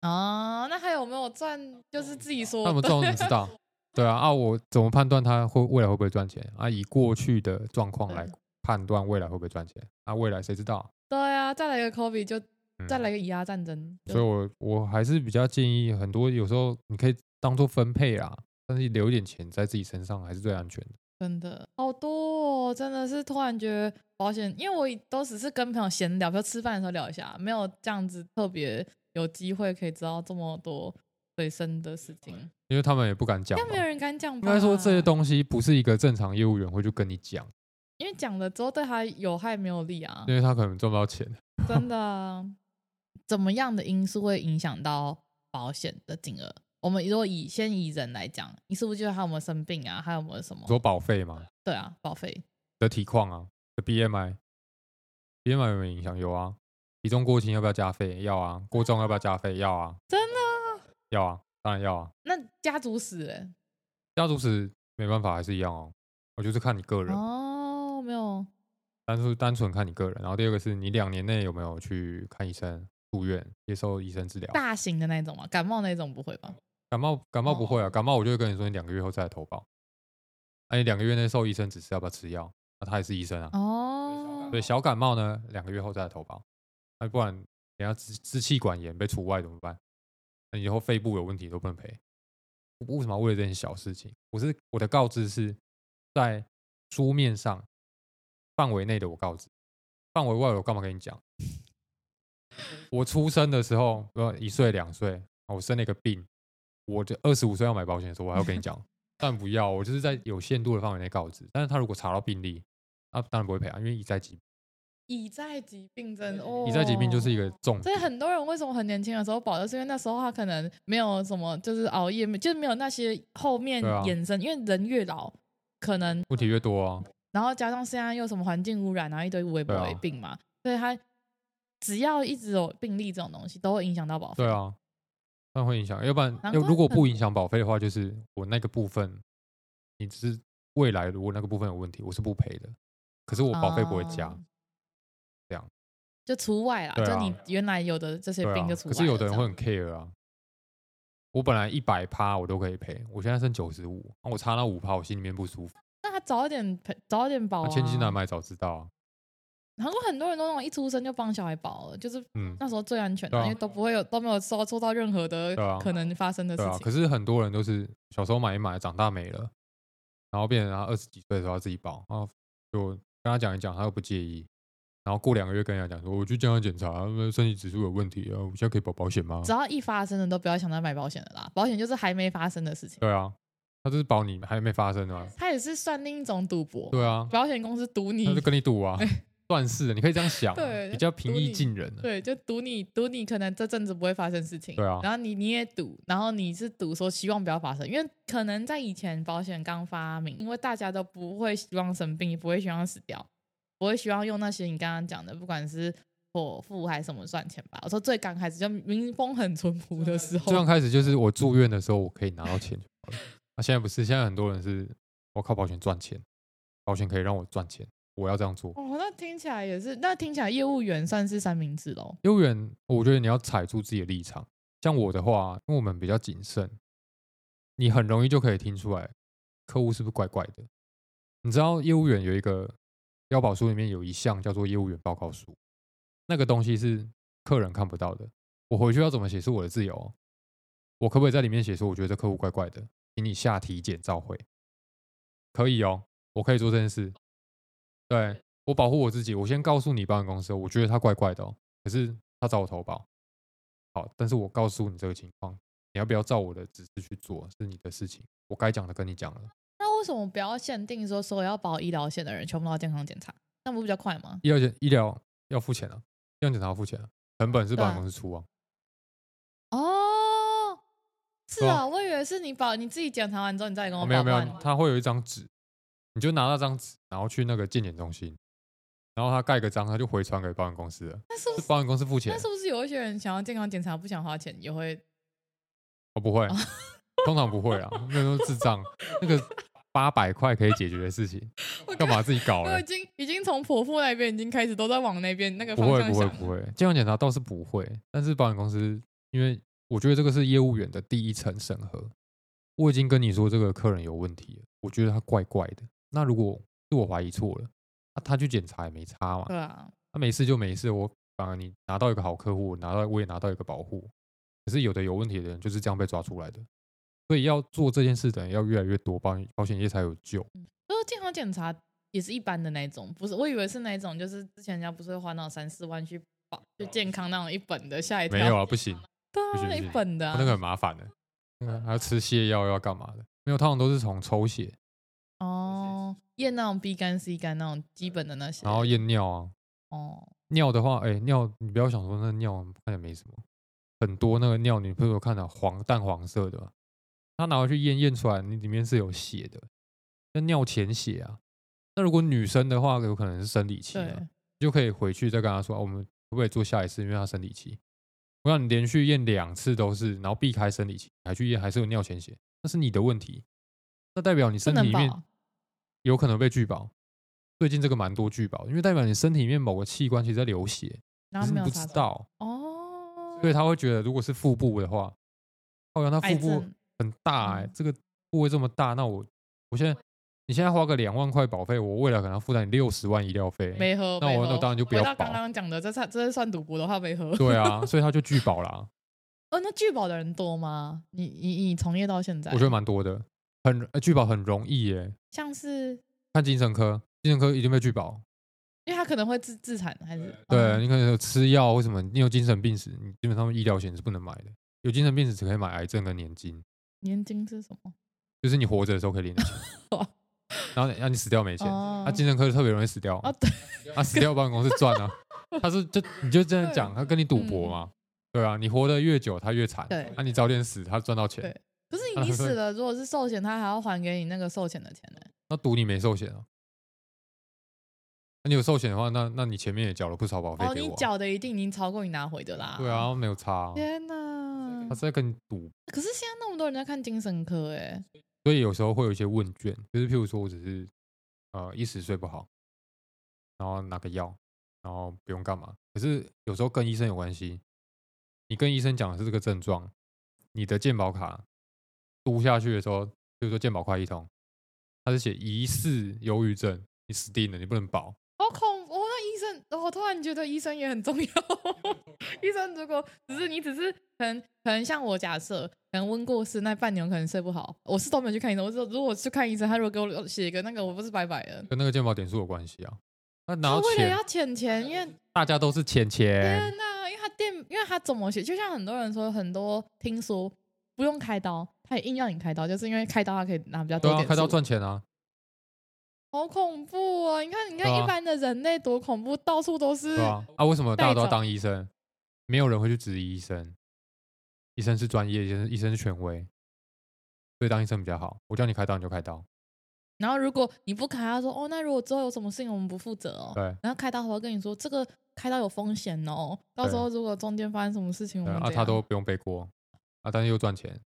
Speaker 3: 啊，那还有没有赚？就是自己说，那我们怎么知道？对啊，啊，我怎么判断他会未来会不会赚钱？啊，以过去的状况来判断未来会不会赚钱？啊，未来谁知道？对啊，再来一个 COVID 就再来一个以牙战争。嗯、所以我我还是比较建议，很多有时候你可以当做分配啊，但是留一点钱在自己身上还是最安全的。真的好多，哦，真的是突然觉得保险，因为我都只是跟朋友闲聊，比如吃饭的时候聊一下，没有这样子特别。有机会可以知道这么多最深的事情，因为他们也不敢讲，应该没有人敢讲。应该说这些东西不是一个正常业务员会去跟你讲，因为讲了之后对他有害没有利啊，因为他可能赚不到钱。真的，怎么样的因素会影响到保险的金额？我们如果以先以人来讲，你是不是觉得他有没有生病啊？还有没有什么？说保费吗？对啊，保费的体况啊，的 BMI。BMI 有没有影响？有啊。体重过轻要不要加费？要啊。过重要不要加费？要啊。
Speaker 2: 真的？
Speaker 3: 要啊，当然要啊。
Speaker 2: 那家族史嘞？
Speaker 3: 家族史没办法，还是一样哦。我就是看你个人
Speaker 2: 哦，没有。
Speaker 3: 单纯单纯看你个人，然后第二个是你两年内有没有去看医生、住院、接受医生治疗？
Speaker 2: 大型的那种嘛，感冒那种不会吧？
Speaker 3: 感冒感冒不会啊，感冒我就会跟你说，你两个月后再来投保。哎，你两个月内受医生指示要不要吃药？那他也是医生啊。哦。对，小感冒呢，两个月后再来投保。那不然等下支支气管炎被除外怎么办？那以后肺部有问题都不能赔。为什么要为了这件小事情？我是我的告知是在书面上。范围内的我告知，范围外我干嘛跟你讲？我出生的时候，呃，一岁两岁，我生了一个病，我就二十五岁要买保险的时候，我还要跟你讲，但不要，我就是在有限度的范围内告知。但是他如果查到病例，那当然不会赔啊，因为已在疾病。
Speaker 2: 已在疾病真哦，
Speaker 3: 已在疾病就是一个重点。
Speaker 2: 所以很多人为什么很年轻的时候保的是因为那时候他可能没有什么，就是熬夜，就是没有那些后面衍生，啊、因为人越老，可能
Speaker 3: 问题越多啊。
Speaker 2: 然后加上现在又什么环境污染，然后一堆微博微病嘛，啊、所以他只要一直有病例这种东西，都会影响到保费。
Speaker 3: 对啊，那会影响，要不然要如果不影响保费的话，就是我那个部分，你只是未来如果那个部分有问题，我是不赔的，可是我保费不会加，
Speaker 2: 就除外啦，啊、就你原来有的这些病就除外、啊。
Speaker 3: 可是有的人会很 care 啊，我本来一百趴我都可以赔，我现在剩九十五，我差那五趴，我心里面不舒服。
Speaker 2: 那他早一点赔，早一点保啊！
Speaker 3: 千金难买早知道啊！
Speaker 2: 韩国很多人都那种一出生就帮小孩保了，就是嗯，那时候最安全的，
Speaker 3: 啊、
Speaker 2: 因为都不会有都没有受受到任何的可能发生的事情。
Speaker 3: 可是很多人都是小时候买一买，长大没了，然后变成他二十几岁的时候要自己保，然后就跟他讲一讲，他又不介意，然后过两个月跟人家讲说，我去健康检查，身体指数有问题啊，我现在可以保保险吗？
Speaker 2: 只要一发生的都不要想着买保险的啦，保险就是还没发生的事情。
Speaker 3: 对啊。他就是保你还没发生的吗？
Speaker 2: 他也是算另一种赌博。
Speaker 3: 对啊，
Speaker 2: 保险公司赌你，
Speaker 3: 他就跟你赌啊，算是的，你可以这样想，
Speaker 2: 对，
Speaker 3: 比较平易近人。
Speaker 2: 对，就赌你，赌你可能这阵子不会发生事情。
Speaker 3: 对啊，
Speaker 2: 然后你你也赌，然后你是赌说希望不要发生，因为可能在以前保险刚发明，因为大家都不会希望生病，也不会希望死掉，不会希望用那些你刚刚讲的，不管是剖腹还是什么赚钱吧。我说最刚开始就民风很淳朴的时候，
Speaker 3: 最刚开始就是我住院的时候，我可以拿到钱就好了。那、啊、现在不是，现在很多人是，我靠保险赚钱，保险可以让我赚钱，我要这样做。
Speaker 2: 哦，那听起来也是，那听起来业务员算是三明治喽。
Speaker 3: 业务员，我觉得你要踩住自己的立场。像我的话，因为我们比较谨慎，你很容易就可以听出来客户是不是怪怪的。你知道业务员有一个标保书里面有一项叫做业务员报告书，那个东西是客人看不到的。我回去要怎么写是我的自由，我可不可以在里面写说，我觉得这客户怪怪的？请你下体检召会，可以哦，我可以做这件事。对，我保护我自己，我先告诉你保险公司，我觉得他怪怪的哦，可是他找我投保，好，但是我告诉你这个情况，你要不要照我的指示去做是你的事情，我该讲的跟你讲了。
Speaker 2: 那为什么不要限定说所有要保医疗险的人全部都要健康检查？那不比较快吗？
Speaker 3: 医疗险医疗要付钱啊，健康检查要付钱啊，成本是保险公司出啊。
Speaker 2: 哦是啊，我以为是你保你自己检查完之后，你再跟我保。
Speaker 3: 没有没有，他会有一张纸，你就拿那张纸，然后去那个健检中心，然后他盖个章，他就回传给保险公司了。那是不是保险公司付钱？
Speaker 2: 那是不是有一些人想要健康检查不想花钱也会？
Speaker 3: 我不会，通常不会啊，那都是智障。那个八百块可以解决的事情，干嘛自己搞了？
Speaker 2: 我已经已经从婆婆那边已经开始都在往那边那个方
Speaker 3: 向想。不会不会不会，健康检查倒是不会，但是保险公司因为。我觉得这个是业务员的第一层审核。我已经跟你说这个客人有问题了，我觉得他怪怪的。那如果是我怀疑错了，那、啊、他去检查也没差嘛。
Speaker 2: 对啊，
Speaker 3: 他没事就没事。我反而你拿到一个好客户，拿到我也拿到一个保护。可是有的有问题的人就是这样被抓出来的。所以要做这件事的人要越来越多，保保险业才有救。
Speaker 2: 嗯，就是健康检查也是一般的那种，不是？我以为是那种，就是之前人家不是会花那种三四万去保，就健康那种一本的，下一跳。
Speaker 3: 没有啊，不行。
Speaker 2: 对啊，那一本的、啊，
Speaker 3: 那个很麻烦的，那个还要吃泻药，要干嘛的？没有，通常都是从抽血
Speaker 2: 哦，验那种 B 肝、C 肝那种基本的那些，
Speaker 3: 然后验尿啊。
Speaker 2: 哦，
Speaker 3: 尿的话，哎、欸，尿你不要想说那尿看起来没什么，很多那个尿你不是有看到黄淡黄色的，他拿回去验验出来，你里面是有血的，那尿潜血啊。那如果女生的话，有可能是生理期啊，就可以回去再跟他说，我们可不可以做下一次？因为他生理期，我让你连续验两次都是，然后避开生理期还去验，还是有尿潜血，那是你的问题，那代表你身体里面有可能被拒保。最近这个蛮多拒保，因为代表你身体里面某个器官其实在流血，
Speaker 2: 然
Speaker 3: 后你不知道
Speaker 2: 哦，
Speaker 3: 所以他会觉得如果是腹部的话，哦，那腹部很大哎、欸，这个部位这么大，那我我现在。你现在花个两万块保费，我未来可能要负担你六十万医疗费。
Speaker 2: 没喝，
Speaker 3: 那我那当然就不要保。
Speaker 2: 刚刚讲的，这算这是算赌博的话，没喝。
Speaker 3: 对啊，所以他就拒保啦。
Speaker 2: 哦，那拒保的人多吗？你你你从业到现在，
Speaker 3: 我觉得蛮多的，很呃拒保很容易耶。
Speaker 2: 像是
Speaker 3: 看精神科，精神科一定被拒保，
Speaker 2: 因为他可能会自自残还是？
Speaker 3: 对，嗯、你可能有吃药，为什么？你有精神病史，你基本上医疗险是不能买的。有精神病史只可以买癌症跟年金。
Speaker 2: 年金是什么？
Speaker 3: 就是你活着的时候可以领的钱。然后让你死掉没钱，他精神科特别容易死掉。啊，对，他 死掉办公室赚啊。他是就你就这样讲，他跟你赌博嘛，对啊，你活得越久，他越惨。对，那你早点死，他赚到钱。对，
Speaker 2: 可是你死了，如果是寿险，他还要还给你那个寿险的钱呢。
Speaker 3: 那赌你没寿险啊？那你有寿险的话，那那你前面也缴了不少保费给我。哦，
Speaker 2: 你缴的一定已经超过你拿回的啦。
Speaker 3: 对啊，没有差。
Speaker 2: 天哪，
Speaker 3: 他是在跟你赌。
Speaker 2: 可是现在那么多人在看精神科，哎。
Speaker 3: 所以有时候会有一些问卷，就是譬如说我只是呃一时睡不好，然后拿个药，然后不用干嘛。可是有时候跟医生有关系，你跟医生讲的是这个症状，你的健保卡读下去的时候，比如说健保快一通，他是写疑似忧郁症，你死定了，你不能保。
Speaker 2: 好恐我突然觉得医生也很重要。医生如果只是你只是可能可能像我假设。可能温过世那半年可能睡不好，我是都没有去看医生。我说如果去看医生，他如果给我写一个那个，我不是白白了。
Speaker 3: 跟那个健保点数有关系啊。他拿
Speaker 2: 为了要钱钱，因为
Speaker 3: 大家都是钱钱。
Speaker 2: 天哪，因为他店，因为他怎么写，就像很多人说，很多听说不用开刀，他也硬要你开刀，就是因为开刀他可以拿比较多。
Speaker 3: 对啊，开刀赚钱啊。
Speaker 2: 好恐怖哦！你看，你看，一般的人类多恐怖，到处都是。
Speaker 3: 对啊，啊，为什么大家都要当医生？没有人会去质疑医生。医生是专业，医生医生是权威，所以当医生比较好。我叫你开刀，你就开刀。
Speaker 2: 然后如果你不开，他说：“哦，那如果之后有什么事情，我们不负责哦。”
Speaker 3: 对。
Speaker 2: 然后开刀，我会跟你说，这个开刀有风险哦。到时候如果中间发生什么事情，我们啊，
Speaker 3: 他都不用背锅啊，但是又赚钱，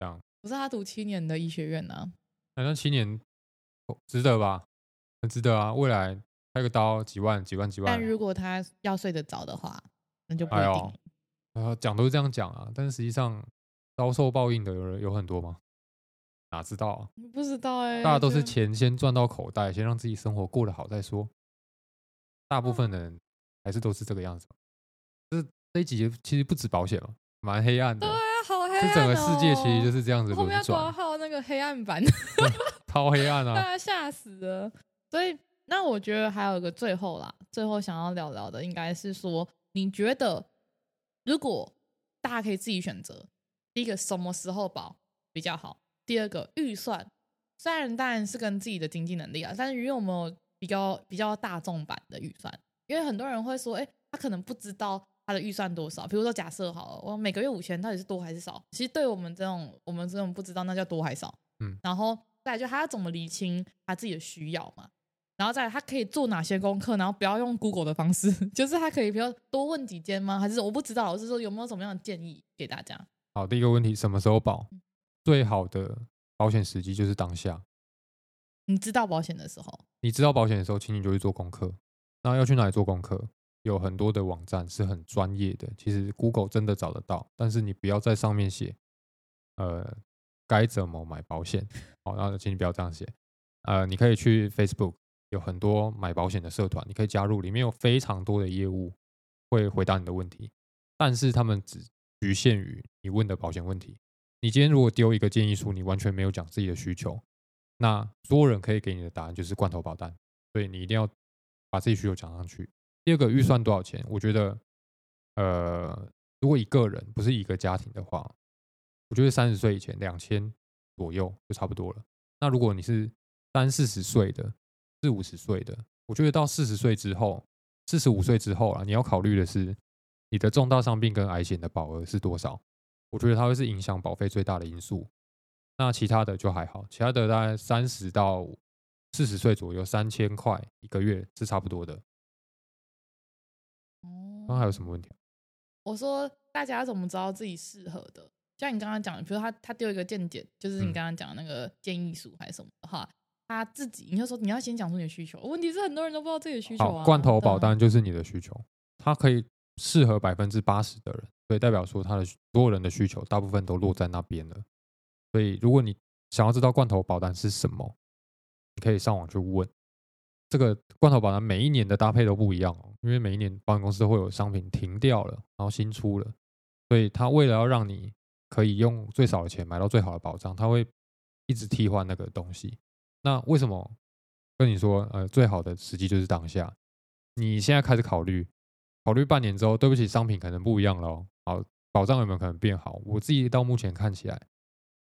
Speaker 3: 这样。
Speaker 2: 不是他读七年的医学院呢、啊？
Speaker 3: 那七年值得吧？很值得啊！未来开个刀几万、几万、几万。
Speaker 2: 但如果他要睡得着的话，那就不一定。哎
Speaker 3: 啊，讲都是这样讲啊，但是实际上遭受报应的有人有很多吗？哪知道啊？
Speaker 2: 不知道哎、欸，
Speaker 3: 大家都是钱先赚到口袋，先让自己生活过得好再说。大部分人还是都是这个样子。这这一集其实不止保险嘛，蛮黑暗的。
Speaker 2: 对啊，好黑暗、喔。
Speaker 3: 这整个世界其实就是这样子轮转。后面要挂
Speaker 2: 号那个黑暗版，
Speaker 3: 超黑暗啊！
Speaker 2: 大家吓死了。所以，那我觉得还有一个最后啦，最后想要聊聊的，应该是说，你觉得？如果大家可以自己选择，第一个什么时候保比较好？第二个预算，虽然当然是跟自己的经济能力啊，但是因为我们比较比较大众版的预算，因为很多人会说，哎，他可能不知道他的预算多少。比如说假设好了，我每个月五千到底是多还是少？其实对我们这种我们这种不知道，那叫多还是少？嗯，然后再来就他要怎么理清他自己的需要嘛？然后再来，他可以做哪些功课？然后不要用 Google 的方式，就是他可以比如多问几间吗？还是我不知道？我是说有没有什么样的建议给大家？
Speaker 3: 好，第一个问题，什么时候保？最好的保险时机就是当下。
Speaker 2: 你知道保险的时候，
Speaker 3: 你知道保险的时候，请你就去做功课。那要去哪里做功课？有很多的网站是很专业的，其实 Google 真的找得到。但是你不要在上面写，呃，该怎么买保险？好，那请你不要这样写。呃，你可以去 Facebook。有很多买保险的社团，你可以加入，里面有非常多的业务会回答你的问题，但是他们只局限于你问的保险问题。你今天如果丢一个建议书，你完全没有讲自己的需求，那所有人可以给你的答案就是罐头保单。所以你一定要把自己需求讲上去。第二个预算多少钱？我觉得，呃，如果一个人不是一个家庭的话，我觉得三十岁以前两千左右就差不多了。那如果你是三四十岁的，四五十岁的，我觉得到四十岁之后，四十五岁之后啊，你要考虑的是你的重大伤病跟癌险的保额是多少。我觉得它会是影响保费最大的因素。那其他的就还好，其他的大概三十到四十岁左右，三千块一个月是差不多的。哦刚还有什么问题？
Speaker 2: 我说大家怎么知道自己适合的？像你刚刚讲的，比如他他丢一个见解，就是你刚刚讲的那个建议书还是什么的话，他自己你就说你要先讲出你的需求。问题是很多人都不知道自己的需求啊。
Speaker 3: 罐头保单就是你的需求，它可以适合百分之八十的人，所以代表说他的所有人的需求大部分都落在那边了。所以如果你想要知道罐头保单是什么，你可以上网去问。这个罐头保单每一年的搭配都不一样哦，因为每一年保险公司都会有商品停掉了，然后新出了，所以他为了要让你。可以用最少的钱买到最好的保障，他会一直替换那个东西。那为什么跟你说，呃，最好的时机就是当下？你现在开始考虑，考虑半年之后，对不起，商品可能不一样了。好，保障有没有可能变好？我自己到目前看起来，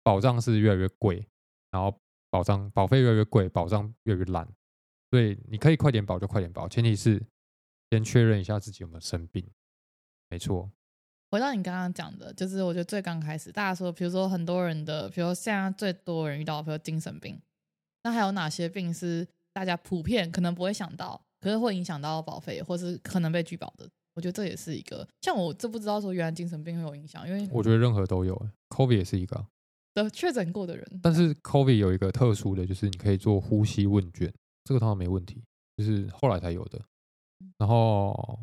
Speaker 3: 保障是越来越贵，然后保障保费越来越贵，保障越来越烂。所以你可以快点保就快点保，前提是先确认一下自己有没有生病。没错。
Speaker 2: 回到你刚刚讲的，就是我觉得最刚开始大家说，比如说很多人的，比如说现在最多人遇到，比如说精神病，那还有哪些病是大家普遍可能不会想到，可是会影响到保费，或是可能被拒保的？我觉得这也是一个，像我这不知道说原来精神病会有影响，因为
Speaker 3: 我觉得任何都有，COVID 也是一个
Speaker 2: 的确诊过的人，
Speaker 3: 但是 COVID 有一个特殊的就是你可以做呼吸问卷，这个通常没问题，就是后来才有的。然后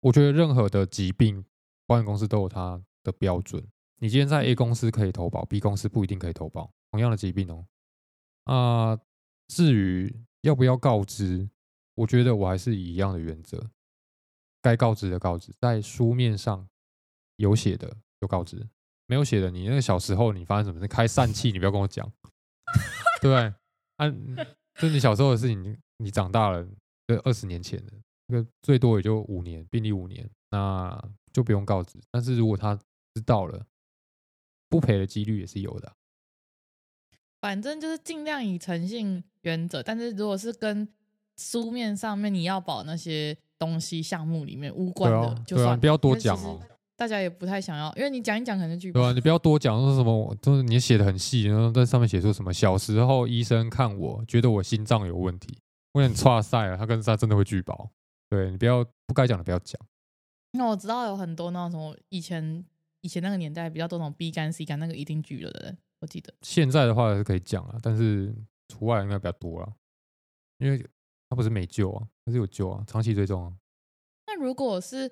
Speaker 3: 我觉得任何的疾病。保险公司都有它的标准。你今天在 A 公司可以投保，B 公司不一定可以投保。同样的疾病哦，啊，至于要不要告知，我觉得我还是以一样的原则，该告知的告知，在书面上有写的就告知，没有写的，你那个小时候你发生什么事开疝气，你不要跟我讲，对不对？啊，就你小时候的事情，你长大了，这二十年前的，那个最多也就五年，病历五年，那。就不用告知，但是如果他知道了，不赔的几率也是有的。
Speaker 2: 反正就是尽量以诚信原则，但是如果是跟书面上面你要保那些东西项目里面无关的，
Speaker 3: 啊、
Speaker 2: 就算、啊、
Speaker 3: 不要多讲哦。
Speaker 2: 大家也不太想要，因为你讲一讲可能就
Speaker 3: 对啊，你不要多讲说什么，就是你写的很细，然后在上面写出什么小时候医生看我觉得我心脏有问题，我有点剉赛了，他跟他真的会拒保。对，你不要不该讲的不要讲。
Speaker 2: 那我知道有很多那种什么以前以前那个年代比较多那种 B 肝 C 肝那个一定举了的人，我记得。
Speaker 3: 现在的话还是可以讲啊，但是除外应该比较多了，因为他不是没救啊，他是有救啊，长期追踪啊。
Speaker 2: 那如果是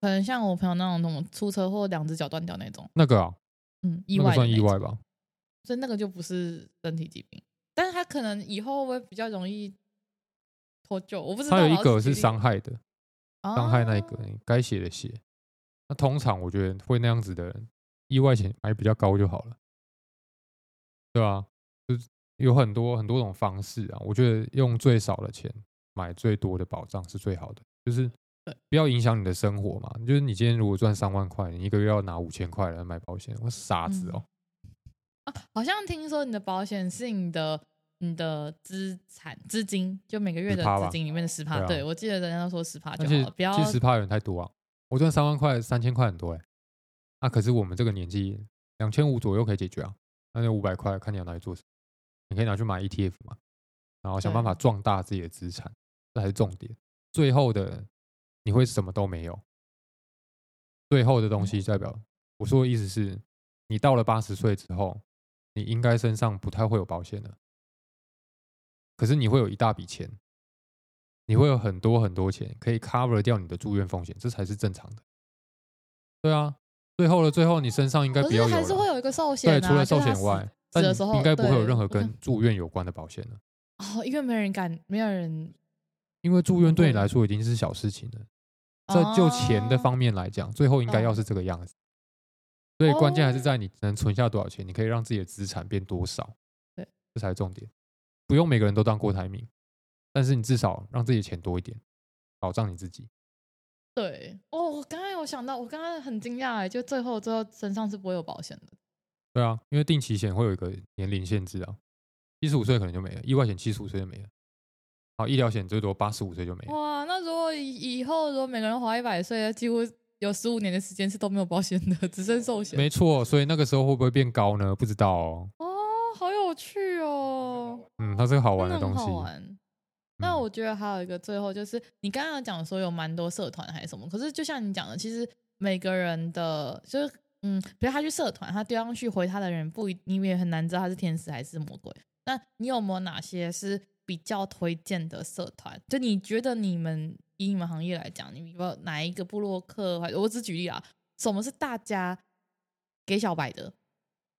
Speaker 2: 可能像我朋友那种那种出车祸两只脚断掉那种，
Speaker 3: 那个啊，
Speaker 2: 嗯，意外
Speaker 3: 算意外吧，
Speaker 2: 所以那个就不是身体疾病，但是他可能以后会比较容易脱臼，我不知道。
Speaker 3: 他有一个是伤害的。伤害那一个，人该写的写。那通常我觉得会那样子的人，意外险买比较高就好了，对吧？就是有很多很多种方式啊。我觉得用最少的钱买最多的保障是最好的，就是不要影响你的生活嘛。就是你今天如果赚三万块，你一个月要拿五千块来买保险，我傻子哦。
Speaker 2: 啊，好像听说你的保险是你的。你的资产资金就每个月的资金里面的十趴，对，我记得人家都说十趴就好了，不要。
Speaker 3: 其实十趴有点太多啊，我赚三万块，三千块很多哎、欸。那、啊、可是我们这个年纪，两千五左右可以解决啊。那就五百块，看你要拿去做什么，你可以拿去买 ETF 嘛，然后想办法壮大自己的资产，这才是重点。最后的你会什么都没有，最后的东西代表我说的意思是，你到了八十岁之后，你应该身上不太会有保险了。可是你会有一大笔钱，你会有很多很多钱可以 cover 掉你的住院风险，这才是正常的。对啊，最后的最后，你身上应该不要有，还是会有一个寿险、啊。对，除了寿险外，但应该不会有任何跟住院有关的保险了。
Speaker 2: 哦，因为没人敢，没有人。
Speaker 3: 因为住院对你来说已经是小事情了，在就钱的方面来讲，最后应该要是这个样子。所以关键还是在你能存下多少钱，你可以让自己的资产变多少。对，这才是重点。不用每个人都当郭台铭，但是你至少让自己的钱多一点，保障你自己。
Speaker 2: 对，哦，我刚刚有想到，我刚刚很惊讶哎，就最后最后身上是不会有保险的。
Speaker 3: 对啊，因为定期险会有一个年龄限制啊，七十五岁可能就没了，意外险七十五岁就没了，好，医疗险最多八十五岁就没了。
Speaker 2: 哇，那如果以以后如果每个人活一百岁，几乎有十五年的时间是都没有保险的，只剩寿险。
Speaker 3: 没错，所以那个时候会不会变高呢？不知道哦。
Speaker 2: 哦，好有趣哦。
Speaker 3: 嗯，它是个好玩的东西。
Speaker 2: 那我觉得还有一个最后就是，你刚刚讲说有蛮多社团还是什么，可是就像你讲的，其实每个人的就是嗯，比如他去社团，他丢上去回他的人不一，你也很难知道他是天使还是魔鬼。那你有没有哪些是比较推荐的社团？就你觉得你们以你们行业来讲，你比如说哪一个部落客？我只举例啊，什么是大家给小白的？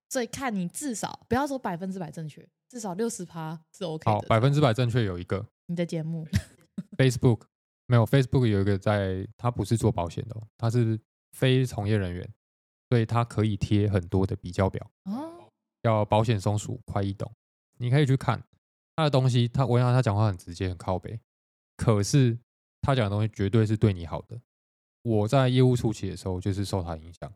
Speaker 2: 所以看你至少不要说百分之百正确，至少六十趴是 OK 的。
Speaker 3: 好，百分之百正确有一个
Speaker 2: 你的节目，
Speaker 3: Facebook 没有 Facebook 有一个在，他不是做保险的，他是非从业人员，所以他可以贴很多的比较表，哦，叫保险松鼠快易懂，你可以去看他的东西。他我想他讲话很直接，很靠北，可是他讲的东西绝对是对你好的。我在业务初期的时候就是受他影响，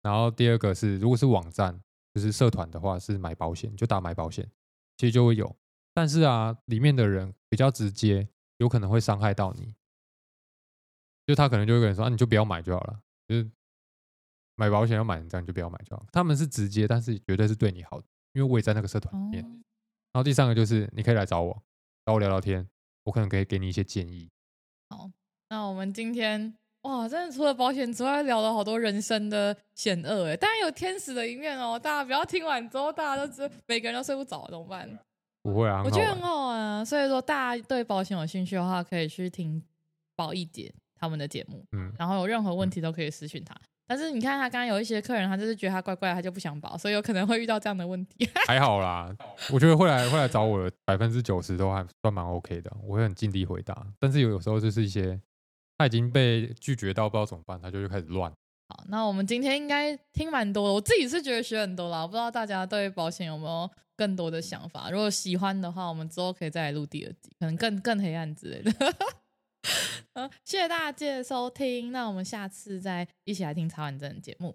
Speaker 3: 然后第二个是如果是网站。就是社团的话是买保险，就打买保险，其实就会有。但是啊，里面的人比较直接，有可能会伤害到你。就他可能就会跟你说：“啊，你就不要买就好了。”就是买保险要买，这样就不要买就好。他们是直接，但是绝对是对你好的，因为我也在那个社团里面。然后第三个就是你可以来找我，找我聊聊天，我可能可以给你一些建议。
Speaker 2: 好，那我们今天。哇，真的除了保险之外，聊了好多人生的险恶哎，当然有天使的一面哦。大家不要听完之后，大家都知每个人都睡不着，怎么办？
Speaker 3: 不会啊，
Speaker 2: 我觉得很好玩啊。所以说，大家对保险有兴趣的话，可以去听保一姐他们的节目，嗯，然后有任何问题都可以私讯他。嗯、但是你看，他刚刚有一些客人，他就是觉得他怪怪的，他就不想保，所以有可能会遇到这样的问题。
Speaker 3: 还好啦，我觉得会来会来找我的百分之九十都还算蛮 OK 的，我会很尽力回答。但是有有时候就是一些。他已经被拒绝到不知道怎么办，他就就开始乱。
Speaker 2: 好，那我们今天应该听蛮多的，我自己是觉得学很多啦。我不知道大家对保险有没有更多的想法？如果喜欢的话，我们之后可以再来录第二集，可能更更黑暗之类的。嗯，谢谢大家的收听，那我们下次再一起来听茶碗蒸的节目。